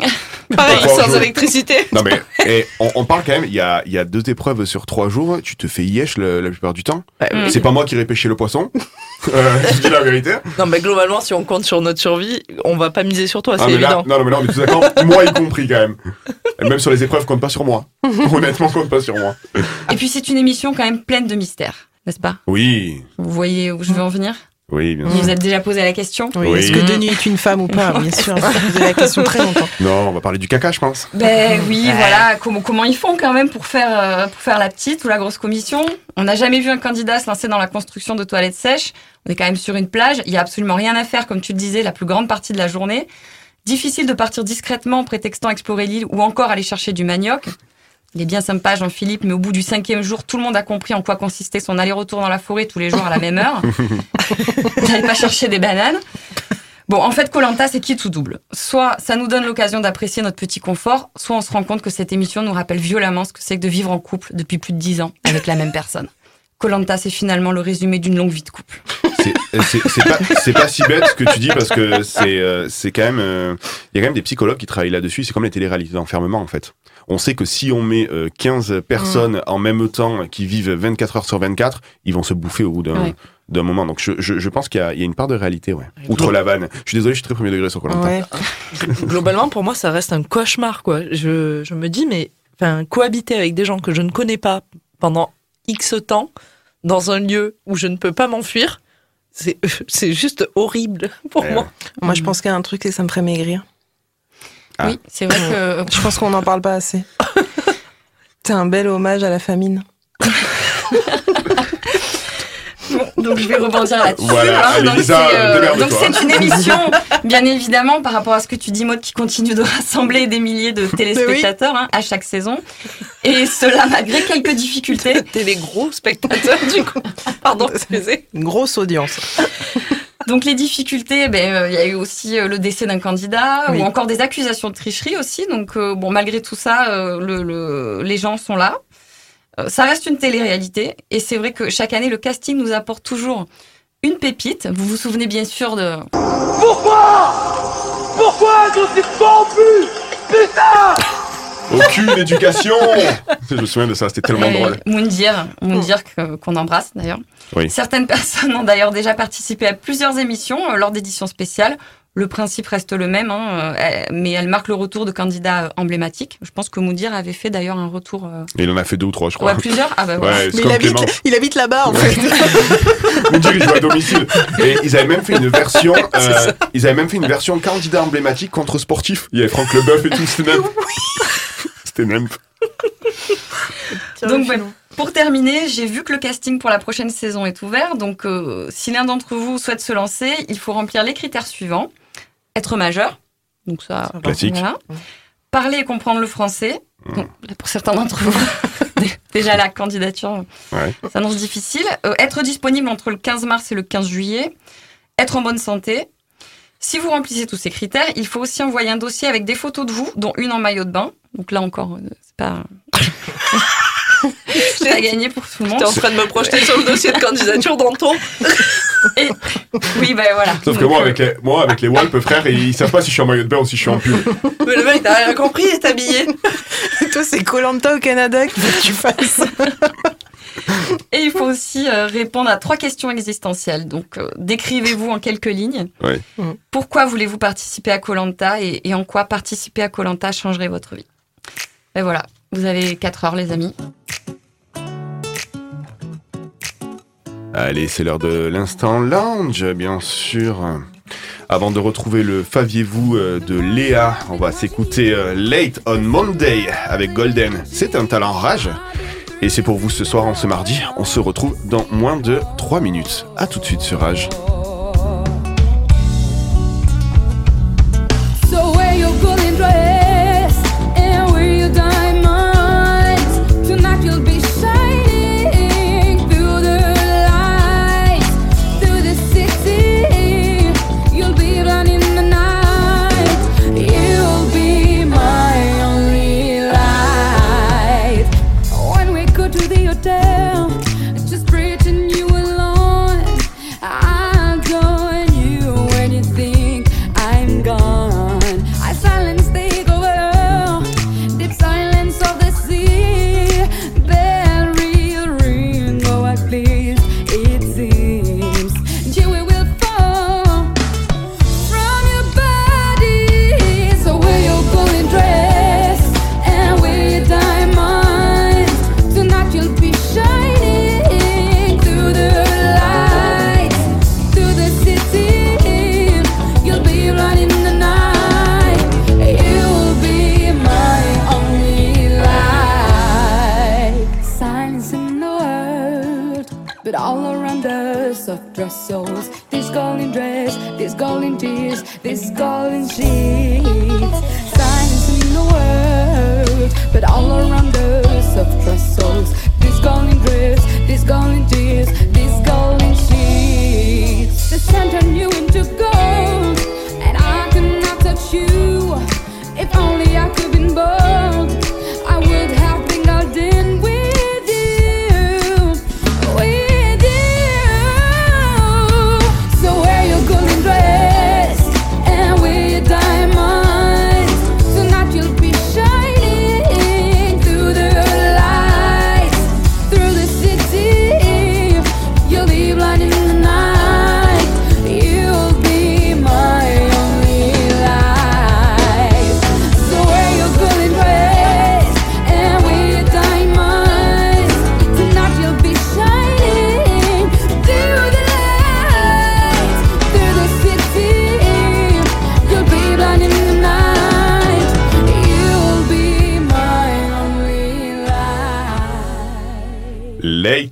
Pareil, sans électricité. Non mais eh, on, on parle quand même, il y a, il y a deux épreuves sur trois jours, tu te fais yesh le- la plupart du temps. Bah, oui. C'est pas moi qui pêcher le poisson, euh, je dis la vérité. Non, mais globalement, si on compte sur notre survie, on va pas miser sur toi, Ah, c'est mais là, évident. non, non, mais non, mais tout d'accord, moi y compris quand même. Et même sur les épreuves, compte pas sur moi. Honnêtement, compte pas sur moi. Et puis, c'est une émission quand même pleine de mystères, n'est-ce pas? Oui, Vous voyez où je veux en venir? Oui, bien Vous sûr. vous êtes déjà posé la question Oui, Oui. Est-ce que Denis est une femme ou pas Bien sûr, on s'est posé la question très longtemps. Non, on va parler du caca, je pense. Ben oui, voilà, comment, comment ils font quand même pour faire, euh, pour faire la petite ou la grosse commission On n'a jamais vu un candidat se lancer dans la construction de toilettes sèches. On est quand même sur une plage, il y a absolument rien à faire, comme tu le disais, la plus grande partie de la journée. Difficile de partir discrètement en prétextant explorer l'île ou encore aller chercher du manioc. Il est bien sympa, Jean-Philippe, mais au bout du cinquième jour, tout le monde a compris en quoi consistait son aller-retour dans la forêt tous les jours à la même heure. N'allez pas chercher des bananes. Bon, en fait, Colanta, c'est qui tout double? Soit ça nous donne l'occasion d'apprécier notre petit confort, soit on se rend compte que cette émission nous rappelle violemment ce que c'est que de vivre en couple depuis plus de dix ans avec la même personne. Colanta, c'est finalement le résumé d'une longue vie de couple. C'est pas, si bête ce que tu dis parce que c'est euh, quand même. euh, Il y a quand même des psychologues qui travaillent là-dessus. C'est comme les téléréalités d'enfermement en fait. On sait que si on met euh, 15 personnes Mm. en même temps qui vivent 24 heures sur 24, ils vont se bouffer au bout d'un Ouais. d'un moment. Donc je, je, je pense qu'il y, a- il y a une part de réalité, ouais. Outre la vanne. Je suis désolé, je suis très premier degré sur Colanta. Ouais. Globalement, pour moi, ça reste un cauchemar, quoi. Je, je me dis, mais enfin, cohabiter avec des gens que je ne connais pas pendant X temps, dans un lieu où je ne peux pas m'enfuir, c'est juste horrible pour moi. Moi, je pense qu'il y a un truc et ça me ferait maigrir. Ah. Oui, c'est vrai que Je pense qu'on n'en parle pas assez. C'est un bel hommage à la famine. Donc je vais rebondir là-dessus. Voilà, donc c'est, euh, donc c'est une émission, bien évidemment, par rapport à ce que tu dis, Maud, qui continue de rassembler des milliers de téléspectateurs hein, à chaque saison. Et cela malgré quelques difficultés. T'es les gros spectateurs, du coup. Pardon, excusez. Une grosse audience. Donc les difficultés, ben, euh, il y a eu aussi euh, le décès d'un candidat Oui. ou encore des accusations de tricherie aussi. Donc euh, bon, malgré tout ça, euh, le, le- les gens sont là. Euh, ça reste une télé-réalité et c'est vrai que chaque année, le casting nous apporte toujours une pépite. Vous vous souvenez bien sûr de Pourquoi? Pourquoi je suis corrompu? Putain Aucune éducation Je me souviens de ça, c'était tellement drôle. Moundir, Moundir que- qu'on embrasse d'ailleurs. Oui. Certaines personnes ont d'ailleurs déjà participé à plusieurs émissions euh, lors d'éditions spéciales. Le principe reste le même, hein, euh, mais elle marque le retour de candidats emblématiques. Je pense que Moundir avait fait d'ailleurs un retour. euh, il en a fait deux ou trois, je crois. Ouais, plusieurs Ah bah voilà. Ouais, Mais il habite, il habite là-bas, en fait. Il joue à domicile. Et ils avaient même fait une version, euh, ils avaient même fait une version candidat emblématique contre sportif. Il y avait Franck Leboeuf et tout, c'était Nemp. C'était Nemp. Donc voilà. Pour terminer, j'ai vu que le casting pour la prochaine saison est ouvert. Donc euh, si l'un d'entre vous souhaite se lancer, il faut remplir les critères suivants être majeur. Donc ça, Classique. voilà. Parler et comprendre le français. Donc, pour certains d'entre vous, déjà la candidature Ouais. s'annonce difficile. Euh, être disponible entre le 15 mars et le 15 juillet. Être en bonne santé. Si vous remplissez tous ces critères, il faut aussi envoyer un dossier avec des photos de vous, dont une en maillot de bain. Donc là encore, euh, c'est pas. c'est pas gagné pour tout le monde. T'es en train de me projeter sur le dossier de candidature d'Anton. Et... Oui, ben voilà. Sauf que moi, euh, avec les, moi, avec les Walp, frère, ils savent pas si je suis en maillot de bain ou si je suis en pull. Mais le mec, t'as rien compris, il est habillé. Toi, c'est Colanta au Canada qu'il faut que tu fasses. Et il faut aussi euh, répondre à trois questions existentielles. Donc, euh, décrivez-vous en quelques lignes. Ouais. Pourquoi voulez-vous participer à Colanta et, et en quoi participer à Colanta changerait votre vie? Et voilà, vous avez 4 heures, les amis. Allez, c'est l'heure de l'instant lounge, bien sûr. Avant de retrouver le Faviez-vous euh, de Léa, on va s'écouter euh, Late on Monday avec Golden. C'est un talent rage. Et c'est pour vous ce soir, en ce mardi. On se retrouve dans moins de 3 minutes. A tout de suite sur Rage.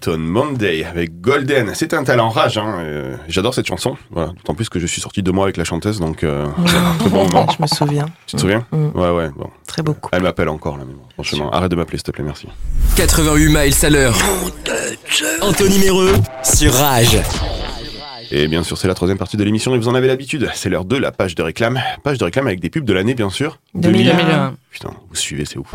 Monday avec Golden. C'est un talent rage. Hein. euh, J'adore cette chanson. Voilà. D'autant plus que je suis sorti deux mois avec la chanteuse, donc euh, très bon moment. Je me souviens. Tu te souviens Mm. Ouais, ouais. Bon. Très beaucoup. Elle m'appelle encore là, mais bon, franchement. Arrête de m'appeler, s'il te plaît, merci. 88 miles à l'heure. Anthony Méreux sur Rage. Et bien sûr, c'est la troisième partie de l'émission et vous en avez l'habitude. C'est l'heure de la page de réclame. Page de réclame avec des pubs de l'année, bien sûr. 2001. 2001. Putain, vous suivez, c'est ouf.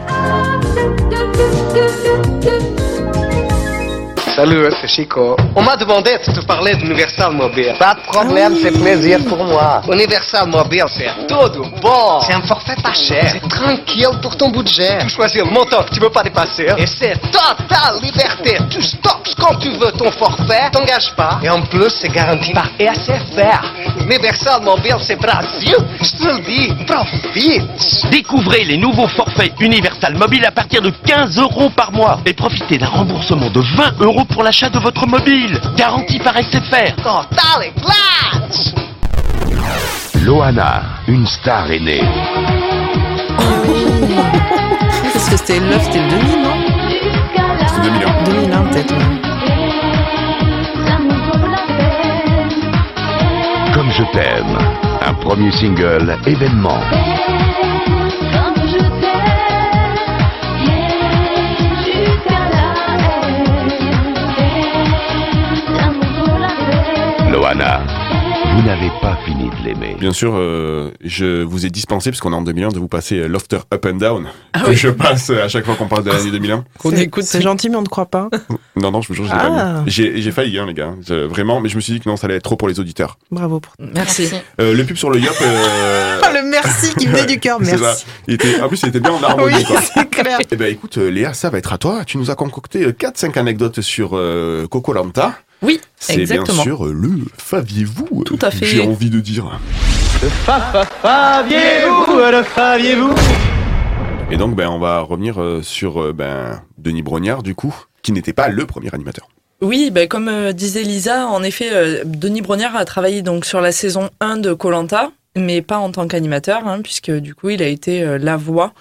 Salut, c'est Chico. On m'a demandé de te parler d'Universal Mobile. Pas de problème, c'est plaisir pour moi. Universal Mobile, c'est tout bon. C'est un forfait pas cher. C'est tranquille pour ton budget. Tu choisis le montant que tu veux pas dépasser. Et c'est totale liberté. Tu stockes quand tu veux ton forfait. T'engages pas. Et en plus, c'est garanti par ESFR. Universal Mobile, c'est Brasil. Je te le dis. Profite. Découvrez les nouveaux forfaits Universal Mobile à partir de 15 euros par mois et profitez d'un remboursement de 20 euros pour l'achat de votre mobile. Garantie par SFR. Total et glace. Loana, une star est née. Parce que c'était Love, c'était le 2000, non C'est 2001. 2001 peut-être. ouais. Comme je t'aime, un premier single événement. Vous n'avez pas fini de l'aimer. Bien sûr, euh, je vous ai dispensé, parce qu'on est en 2001, de vous passer euh, Lofter Up and Down. Ah que oui. je passe euh, à chaque fois qu'on parle de l'année 2001. Qu'on C'est- écoute. C'est gentil, mais on ne croit pas. Non, non, je vous jure, Ah. J'ai failli, hein, les gars. Vraiment, mais je me suis dit que non, ça allait être trop pour les auditeurs. Bravo pour Merci. Euh, le pub sur le Yop. euh, Oh, le merci qui venait du cœur, merci. Il était, en plus, il était bien en harmonie. Oui, c'est clair. Eh ben, écoute, Léa, ça va être à toi. Tu nous as concocté 4-5 anecdotes sur euh, Coco Lanta. Oui, C'est bien exactement. sûr euh, le faviez-vous. Tout à fait. J'ai envie de dire. Faviez-vous, le faviez-vous? Et donc, ben, on va revenir euh, sur euh, ben, Denis Brognard, du coup, qui n'était pas le premier animateur. Oui, ben, comme euh, disait Lisa, en effet, euh, Denis Brognard a travaillé donc sur la saison 1 de Colanta, mais pas en tant qu'animateur, hein, puisque du coup, il a été euh, la voix.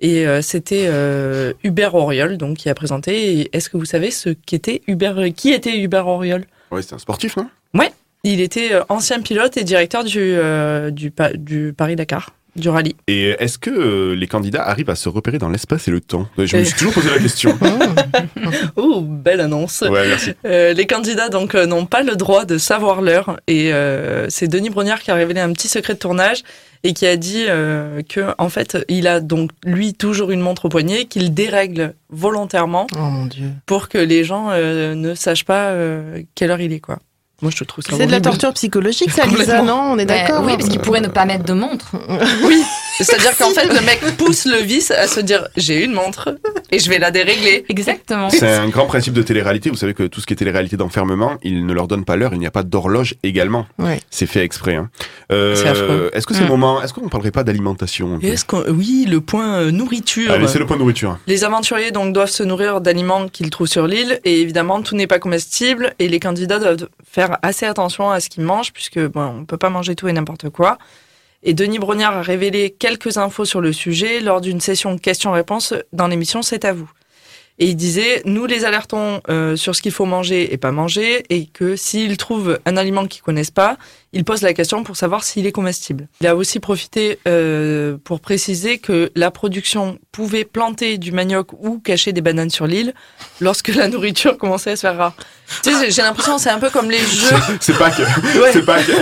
Et euh, c'était euh, Hubert Auriol donc, qui a présenté. Est-ce que vous savez ce qu'était Hubert, qui était Hubert Auriol? Ouais, c'était un sportif, non? Ouais, il était euh, ancien pilote et directeur du, euh, du, du Paris-Dakar, du rallye. Et est-ce que euh, les candidats arrivent à se repérer dans l'espace et le temps? Je me suis toujours posé la question. Oh, belle annonce. Ouais, merci. Euh, les candidats donc euh, n'ont pas le droit de savoir l'heure et euh, c'est Denis Brognard qui a révélé un petit secret de tournage et qui a dit euh, que en fait il a donc lui toujours une montre au poignet qu'il dérègle volontairement Oh mon dieu. pour que les gens euh, ne sachent pas euh, quelle heure il est quoi. Moi je trouve ça C'est de la torture psychologique, ça, Lisa, non On est d'accord oui, parce qu'il pourrait ne pas mettre de montre. Oui, c'est-à-dire qu'en fait le mec pousse le vice à se dire j'ai une montre et je vais la dérégler. Exactement. C'est un grand principe de télé-réalité. Vous savez que tout ce qui est télé-réalité d'enfermement, ils ne leur donnent pas l'heure. Il n'y a pas d'horloge également. Ouais. C'est fait exprès. Hein. Euh. Est-ce que c'est le Mm. moment Est-ce qu'on parlerait pas d'alimentation Est-ce oui le point euh, nourriture. Allez, c'est le point nourriture. Les aventuriers donc doivent se nourrir d'aliments qu'ils trouvent sur l'île et évidemment tout n'est pas comestible et les candidats doivent faire assez attention à ce qu'ils mangent puisque bon on peut pas manger tout et n'importe quoi. Et Denis Brognard a révélé quelques infos sur le sujet lors d'une session questions-réponses dans l'émission C'est à vous. Et il disait, nous les alertons euh, sur ce qu'il faut manger et pas manger, et que s'ils trouvent un aliment qu'ils connaissent pas, ils posent la question pour savoir s'il est comestible. Il a aussi profité euh, pour préciser que la production pouvait planter du manioc ou cacher des bananes sur l'île lorsque la nourriture commençait à se faire rare. Tu sais, j'ai l'impression que c'est un peu comme les jeux. C'est pas que. Ouais. C'est pas que.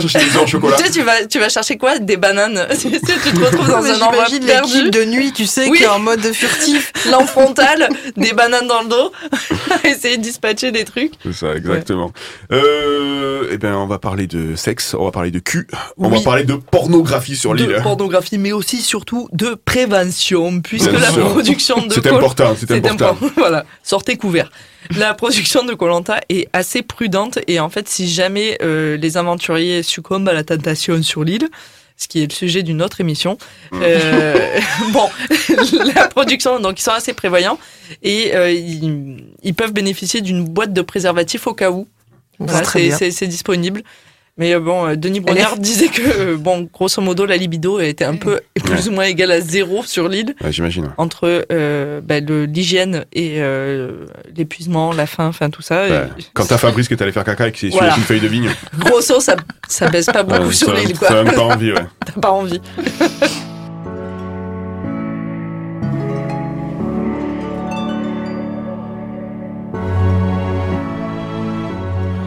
Chercher des au chocolat. Tu sais, tu vas, tu vas chercher quoi? Des bananes. Tu sais, tu te retrouves dans Mais un endroit perdu. l'équipe de nuit, tu sais, Oui. qui est en mode furtif. Lampe frontale, des bananes dans le dos, essayer de dispatcher des trucs. C'est ça, exactement. Euh, eh ben, on va parler de sexe, on va parler de cul, on Oui. va parler de pornographie sur de l'île. pornographie, mais aussi surtout de prévention, puisque la production de C'est important, c'est important. voilà, sortez couvert. La production de Colanta est assez prudente et en fait, si jamais euh, les aventuriers succombent à la tentation sur l'île, ce qui est le sujet d'une autre émission. Euh, bon, la production, donc ils sont assez prévoyants et euh, ils, ils peuvent bénéficier d'une boîte de préservatifs au cas où. Voilà, c'est disponible. Mais euh, bon, euh, Denis Brognard disait que, euh, bon, grosso modo, la libido était un peu plus ou moins égale à zéro sur l'île. Ouais, J'imagine. Entre euh, bah, le- l'hygiène et euh, l'épuisement, la faim, enfin tout ça. Et- Quand t'as Fabrice que t'allais faire caca et que c'est Voilà. sur une feuille de vigne. grosso, ça, ça baisse pas beaucoup Ouais, sur l'île, quoi. Ça donne pas envie, ouais. T'as pas envie.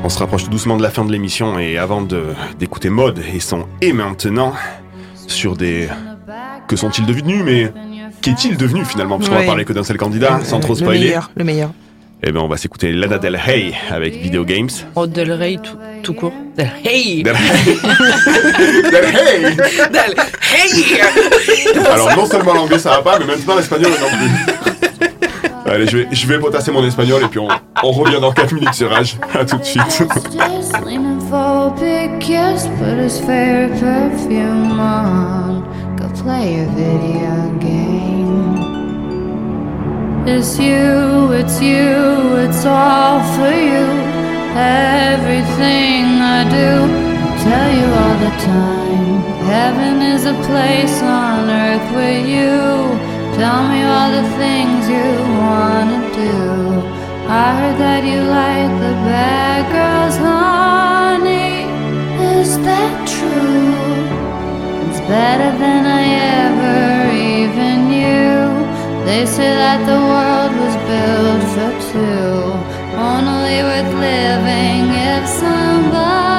On se rapproche tout doucement de la fin de l'émission et avant de d'écouter Mode et son Et maintenant sur des que sont-ils devenus mais qu'est-il devenu finalement? Parce qu'on va Ouais. parler que d'un seul candidat sans trop le spoiler. meilleur, le meilleur. Eh ben on va s'écouter Lana Del Rey avec Video Games. Oh, Del Rey tout, tout court. Del Rey Del Del Rey Del Rey Alors non seulement l'anglais ça va pas mais maintenant l'espagnol non plus. Allez, je vais, je vais potasser mon espagnol et puis on, on revient dans 4 minutes sur Rage. À tout de suite. It's you, it's you, it's all for you. Everything I do, I tell you all the time. Heaven is a place on earth with you. Tell me all the things you wanna do. I heard that you like the bad girls, honey. Is that true? It's better than I ever even knew. They say that the world was built for two, only worth living if somebody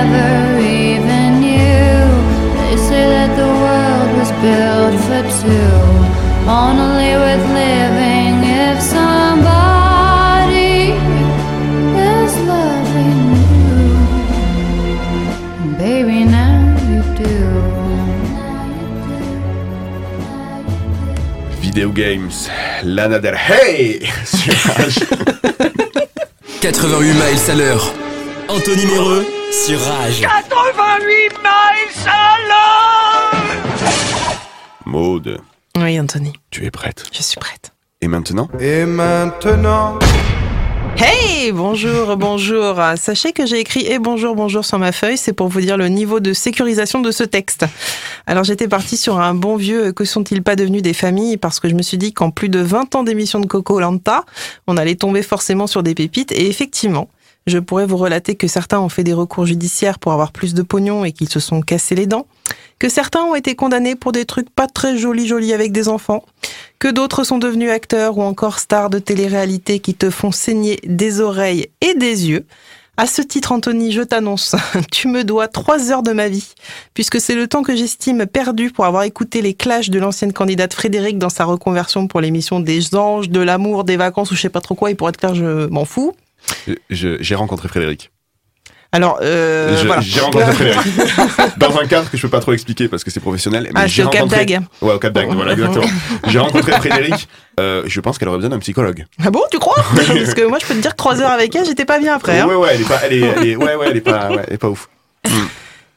ever even knew. They say that the world was built for two, only worth living if somebody is loving you. And baby, now you do. Video Games, Lana Del Rage. 88 miles à l'heure. Anthony Méreux sur Rage. 88 miles à l'heure Maude, Oui, Anthony, tu es prête je suis prête. Et maintenant Et maintenant Hey, bonjour, bonjour. Sachez que j'ai écrit et bonjour, bonjour sur ma feuille, c'est pour vous dire le niveau de sécurisation de ce texte. Alors j'étais partie sur un bon vieux que sont-ils pas devenus des familles parce que je me suis dit qu'en plus de 20 ans d'émission de Coco Lanta, on allait tomber forcément sur des pépites et effectivement, je pourrais vous relater que certains ont fait des recours judiciaires pour avoir plus de pognon et qu'ils se sont cassés les dents, que certains ont été condamnés pour des trucs pas très jolis jolis avec des enfants, que d'autres sont devenus acteurs ou encore stars de télé-réalité qui te font saigner des oreilles et des yeux. À ce titre, Anthony, je t'annonce, tu me dois trois heures de ma vie, puisque c'est le temps que j'estime perdu pour avoir écouté les clashs de l'ancienne candidate Frédéric dans sa reconversion pour l'émission des anges, de l'amour, des vacances ou je sais pas trop quoi, et pour être clair, je m'en fous. J'ai rencontré Frédéric. Alors, euh, voilà. J'ai rencontré Frédéric. Dans un cadre que je peux pas trop expliquer parce que c'est professionnel. mais Ah, j'ai c'est au Cap rencontré- d'Agde. Ouais, au Cap d'Agde, voilà, exactement. J'ai rencontré Frédéric. Euh, je pense qu'elle aurait besoin d'un psychologue. Ah bon, tu crois? Parce que moi, je peux te dire que trois heures avec elle, j'étais pas bien après. hein. Ouais, ouais, elle est pas, elle est, elle est- ouais, ouais, elle est pas, ouais, elle est pas ouf.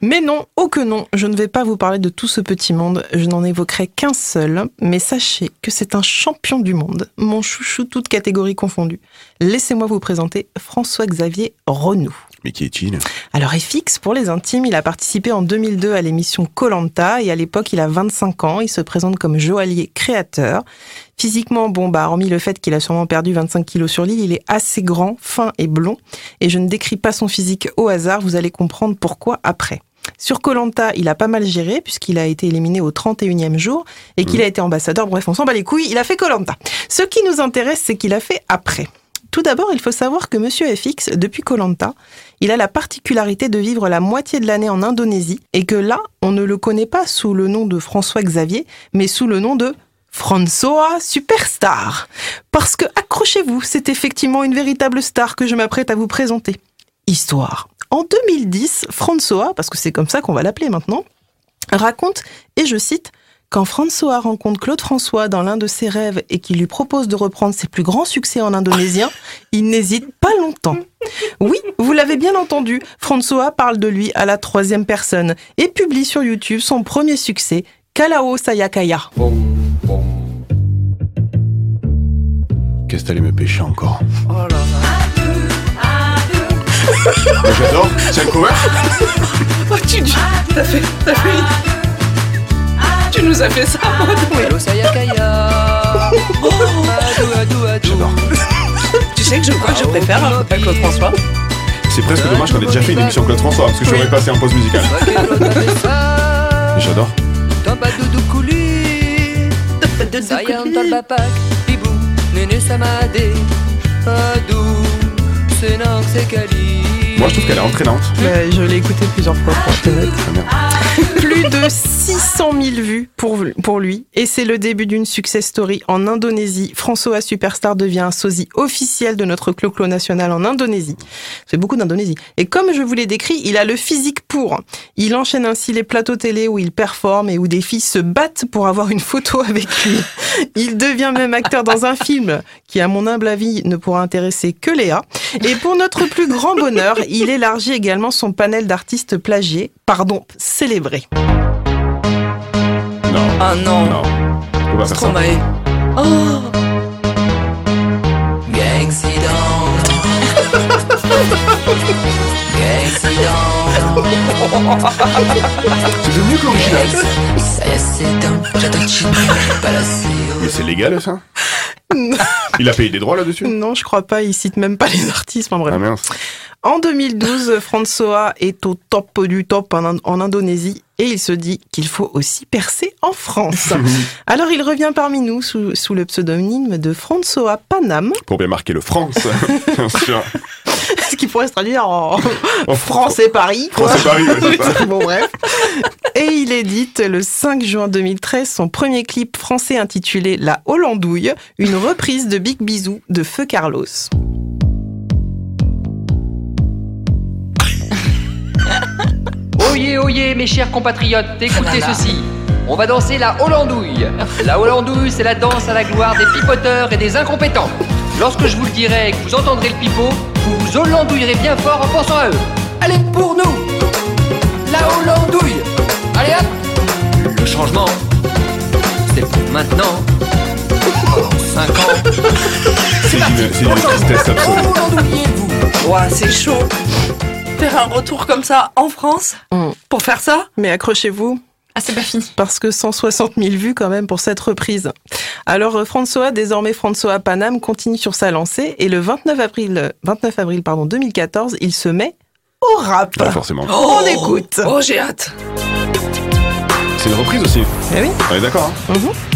Mais non, oh que non, je ne vais pas vous parler de tout ce petit monde, je n'en évoquerai qu'un seul, mais sachez que c'est un champion du monde, mon chouchou toute catégorie confondue. Laissez-moi vous présenter François-Xavier Renou. Mais qui est-il? Alors FX, pour les intimes, il a participé en 2002 à l'émission Colanta et à l'époque il a 25 ans. Il se présente comme joaillier créateur. Physiquement, bon bah hormis le fait qu'il a sûrement perdu 25 kilos sur l'île, il est assez grand, fin et blond. Et je ne décris pas son physique au hasard, vous allez comprendre pourquoi après. Sur Colanta, il a pas mal géré puisqu'il a été éliminé au 31e jour et qu'il a été ambassadeur. Bref, on s'en bat les couilles, il a fait Colanta. Ce qui nous intéresse, c'est qu'il a fait après. Tout d'abord, il faut savoir que Monsieur FX, depuis Colanta, il a la particularité de vivre la moitié de l'année en Indonésie et que là, on ne le connaît pas sous le nom de François Xavier, mais sous le nom de François Superstar. Parce que, accrochez-vous, c'est effectivement une véritable star que je m'apprête à vous présenter. Histoire. En 2010, François, parce que c'est comme ça qu'on va l'appeler maintenant, raconte, et je cite, quand François rencontre Claude François dans l'un de ses rêves et qu'il lui propose de reprendre ses plus grands succès en indonésien, il n'hésite pas longtemps. Oui, vous l'avez bien entendu, François parle de lui à la troisième personne et publie sur YouTube son premier succès, Kalao Sayakaya. Qu'est-ce que t'allais me pêcher encore? Oh là là. J'adore, c'est un cover Oh, tu t'as fait, t'as fait. Tu nous as fait ça. J'adore. Tu sais que je crois que je préfère hein, à Claude François. C'est presque dommage qu'on ait déjà fait une émission Claude François, parce que je l'aurais passé en pause musicale. Mais J'adore. Moi, je trouve qu'elle est entraînante. Ouais, je l'ai écouté plusieurs fois pour être honnête. Plus de 600 000 vues pour, pour lui. Et c'est le début d'une success story en Indonésie. François Superstar devient un sosie officiel de notre clo-clo national en Indonésie. C'est beaucoup d'Indonésie. Et comme je vous l'ai décrit, il a le physique pour. Il enchaîne ainsi les plateaux télé où il performe et où des filles se battent pour avoir une photo avec lui. Il devient même acteur dans un film qui, à mon humble avis, ne pourra intéresser que Léa. Et pour notre plus grand bonheur, il élargit également son panel d'artistes plagiés, pardon, célébrés. Non. Ah non. Non. On va faire ça. Oh. C'est devenu que l'original. Mais c'est légal ça? Il a payé des droits là-dessus Non, je crois pas, il cite même pas les artistes. Enfin, bref. Ah mince. En 2012, François est au top du top en, en Indonésie et il se dit qu'il faut aussi percer en France. Alors il revient parmi nous sous, sous le pseudonyme de François Panam, Pour bien marquer le France, bien sûr. ce qui pourrait se traduire en, France et Paris. quoi. France et Paris, ouais, c'est ça. bon bref. Et il édite le 5 juin 2013 son premier clip français intitulé La Hollandouille, une reprise de Big Bisou de Feu Carlos. Oyez, oyez, mes chers compatriotes, écoutez ceci. On va danser la Hollandouille. La Hollandouille, c'est la danse à la gloire des pipoteurs et des incompétents. Lorsque je vous le dirai et que vous entendrez le pipeau, vous vous hollandouillerez bien fort en pensant à eux. Allez, pour nous La Hollandouille Allez hop Le changement, c'est pour maintenant. Pendant 5 ans. C'est une, c'est une tristesse absolue. Hollandouillez-vous Ouah, c'est chaud. Faire un retour comme ça en France pour faire ça? Mais accrochez-vous. Ah, c'est pas fini. Parce que 160 000 vues quand même pour cette reprise. Alors euh, François, désormais François Panam, continue sur sa lancée et le 29 avril, euh, 29 avril pardon, 2014, il se met au rap. Ouais, forcément. On écoute. Oh, j'ai hâte. C'est une reprise aussi. Eh oui. On est d'accord, hein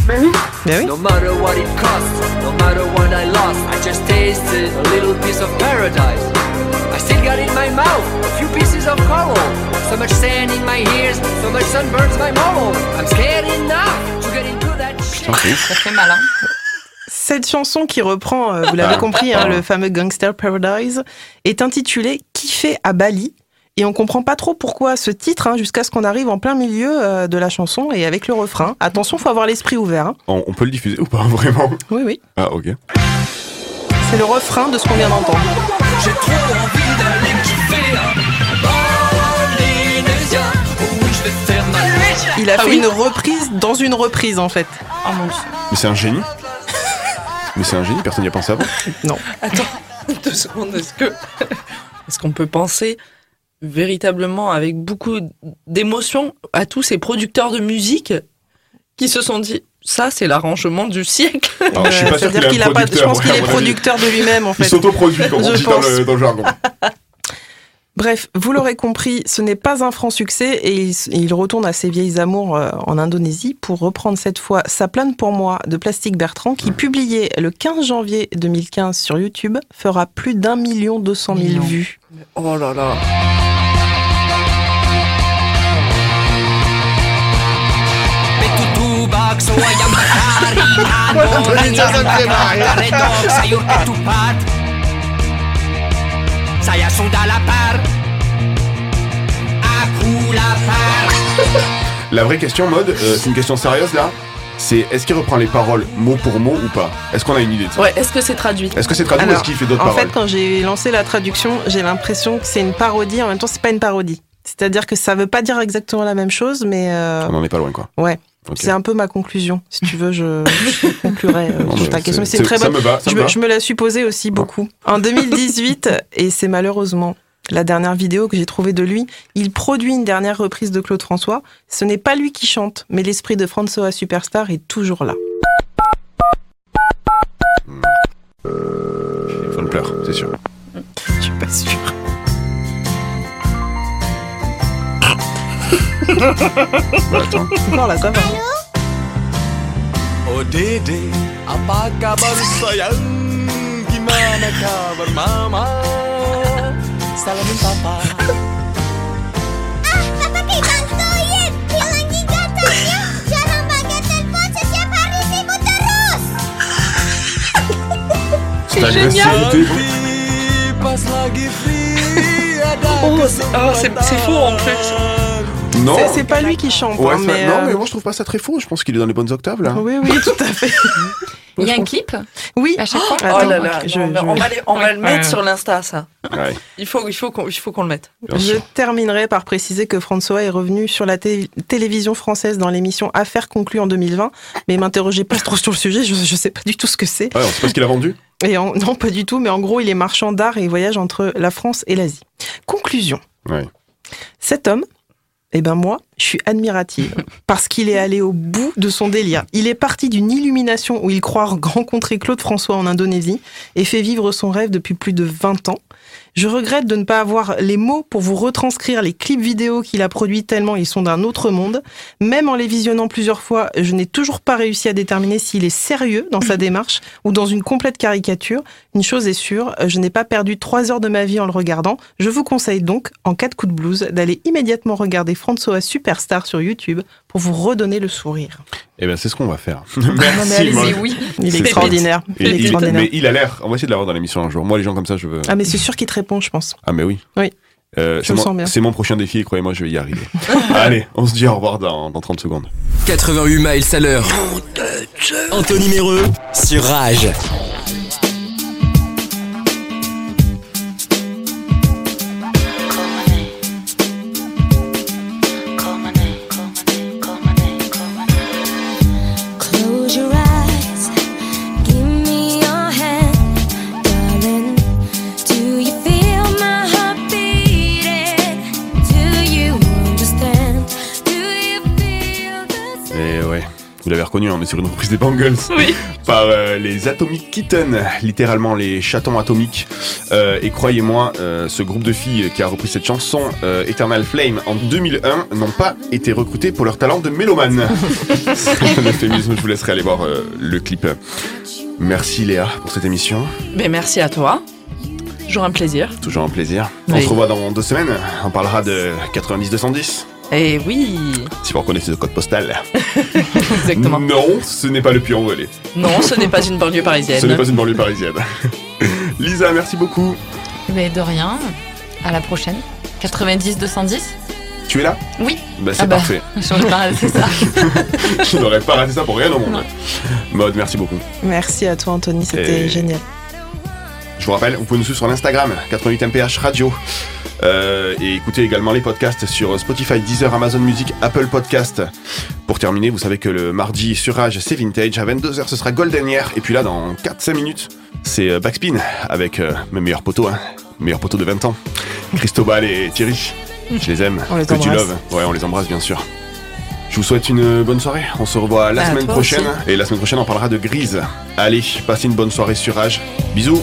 Ben oui. Ben oui. No matter what it costs, no matter what I lost, I just tasted a little piece of paradise. I still got in my mouth a few pieces of coral. So much sand in my ears, so much sun burns my. I'm scared enough to get into that shit. Ça fait mal, hein Cette chanson qui reprend, euh, vous l'avez compris, hein, le fameux Gangster Paradise, est intitulée Kiffer à Bali? Et on comprend pas trop pourquoi ce titre, hein, jusqu'à ce qu'on arrive en plein milieu euh, de la chanson et avec le refrain. Attention, faut avoir l'esprit ouvert. hein. on, on peut le diffuser ou pas, vraiment? Oui, oui. Ah, ok. C'est le refrain de ce qu'on vient d'entendre. J'ai trop envie d'aller kiffer Il a Ah fait oui une reprise dans une reprise, en fait. Oh mon dieu. Mais c'est un génie. Mais c'est un génie, personne n'y a pensé avant. Non. Attends, deux secondes, est-ce que. Est-ce qu'on peut penser véritablement avec beaucoup d'émotion à tous ces producteurs de musique qui se sont dit ça c'est l'arrangement du siècle. Alors, je suis pas sûr C'est-à-dire qu'il a pas. Je pense qu'il est producteur de lui-même en fait. Il s'autoproduit, comme on dit dans le, dans le jargon. Bref, vous l'aurez compris, ce n'est pas un franc succès et il, il retourne à ses vieilles amours euh, en Indonésie pour reprendre cette fois Ça plane pour moi de Plastique Bertrand qui, publié le 15 janvier 2015 sur YouTube, fera plus d'un million deux cent mille vues. Oh là là. La vraie question, mode, euh, c'est une question sérieuse là. C'est est-ce qu'il reprend les paroles mot pour mot ou pas? Est-ce qu'on a une idée de ça? Ouais, est-ce que c'est traduit? Est-ce que c'est traduit ou est-ce qu'il fait d'autres En paroles? fait, quand j'ai lancé la traduction, j'ai l'impression que c'est une parodie. En même temps, c'est pas une parodie. C'est-à-dire que ça veut pas dire exactement la même chose, mais euh, On en est pas loin quoi. ouais. C'est un peu ma conclusion. Si tu veux, je, je conclurai euh, Non, sur ta question. Mais c'est- très ça bonne. me va, ça je, me je me la suis posée aussi beaucoup. En 2018, et c'est malheureusement la dernière vidéo que j'ai trouvée de lui, il produit une dernière reprise de Claude François. Ce n'est pas lui qui chante, mais l'esprit de François Superstar est toujours là. Il faut le pleurer, c'est sûr. Je suis pas sûre. Non, là, ça va. Oh Dede, apa kabar sayang? Gimana kabar mama? Salamin papa. Papa dibantuin, hilang gigatannya. Jarang pakai telepon setiap hari sibuk terus. Pas lagi free ada Oh, c'est faux en plus. Non. C'est- C'est pas lui qui chante. Ouais, hein, non, euh, mais moi je trouve pas ça très faux. Je pense qu'il est dans les bonnes octaves là. Oui, oui, tout à fait. Il y a un clip Oui. à chaque fois. Oh Attends, là là, je- non, mais je- on va, les- on va le Ouais. mettre sur l'Insta, ça. Ouais. Il faut, il faut qu'on, il faut qu'on le mette. Je terminerai par préciser que François est revenu sur la té- télévision française dans l'émission Affaires conclues en 2020, mais m'interrogez pas trop sur le sujet, je, je sais pas du tout ce que c'est. Ouais, on sait pas ce qu'il a vendu. Et en- non, pas du tout, mais en gros, il est marchand d'art et il voyage entre la France et l'Asie. Conclusion. Ouais. Cet homme, eh ben moi, je suis admirative parce qu'il est allé au bout de son délire. Il est parti d'une illumination où il croit rencontrer Claude François en Indonésie et fait vivre son rêve depuis plus de 20 ans. Je regrette de ne pas avoir les mots pour vous retranscrire les clips vidéo qu'il a produits tellement ils sont d'un autre monde. Même en les visionnant plusieurs fois, je n'ai toujours pas réussi à déterminer s'il est sérieux dans sa démarche ou dans une complète caricature. Une chose est sûre, je n'ai pas perdu trois heures de ma vie en le regardant. Je vous conseille donc, en cas de coup de blues, d'aller immédiatement regarder François Superstar sur YouTube pour vous redonner le sourire. Eh ben c'est ce qu'on va faire. Non, mais Merci. allez-y, Maud. oui. Il est extraordinaire. Il est il- extraordinaire. mais il a l'air. On va essayer de l'avoir dans l'émission un jour. Moi, les gens comme ça, je veux. Ah, mais c'est sûr qu'il te répond, je pense. Ah mais oui. Oui. Euh, Je c'est mon- sens bien. C'est mon prochain défi, et croyez-moi, je vais y arriver. Allez, on se dit au revoir dans, dans 30 secondes. 88 miles à l'heure. Anthony Méreux sur Rage. L'avez reconnu, on est sur une reprise des Bangles. Oui. Par euh, les Atomic Kitten, littéralement les chatons atomiques. Euh, et croyez-moi, euh, ce groupe de filles qui a repris cette chanson, Eternal Flame, en 2001, n'ont pas été recrutés pour leur talent de mélomane. C'est un euphémisme, je vous laisserai aller voir le clip. Merci Léa pour cette émission, Mais merci à toi. Toujours un plaisir. toujours un plaisir. On se revoit dans deux semaines, on parlera de 90-210. Et oui. Si vous reconnaissez le code postal. Exactement. Non, ce n'est pas le Puy-en-Velay. Non, ce n'est pas une banlieue parisienne. Ce n'est pas une banlieue parisienne. Lisa, merci beaucoup. Mais de rien. À la prochaine. 90-210 Tu es là? Oui. Bah c'est Ah bah, parfait. J'aurais pas raté ça. Je n'aurais pas raté ça pour rien au monde. Mode, merci beaucoup. Merci à toi, Anthony, c'était Et- génial. Je vous rappelle, vous pouvez nous suivre sur l'Instagram 88mph Radio. Euh, et écoutez également les podcasts sur Spotify, Deezer, Amazon Music, Apple Podcast. Pour terminer, vous savez que le mardi sur Rage, c'est Vintage. À 22h, ce sera Golden Year. Et puis là, dans 4-5 minutes, c'est euh, Backspin avec euh, mes meilleurs potos. Hein. meilleurs poteaux de 20 ans. Cristobal et Thierry, je les aime. On les que tu loves. Ouais, on les embrasse bien sûr. Je vous souhaite une bonne soirée. On se revoit la semaine prochaine. aussi. Et la semaine prochaine, on parlera de Grise. Allez, passez une bonne soirée sur Rage. Bisous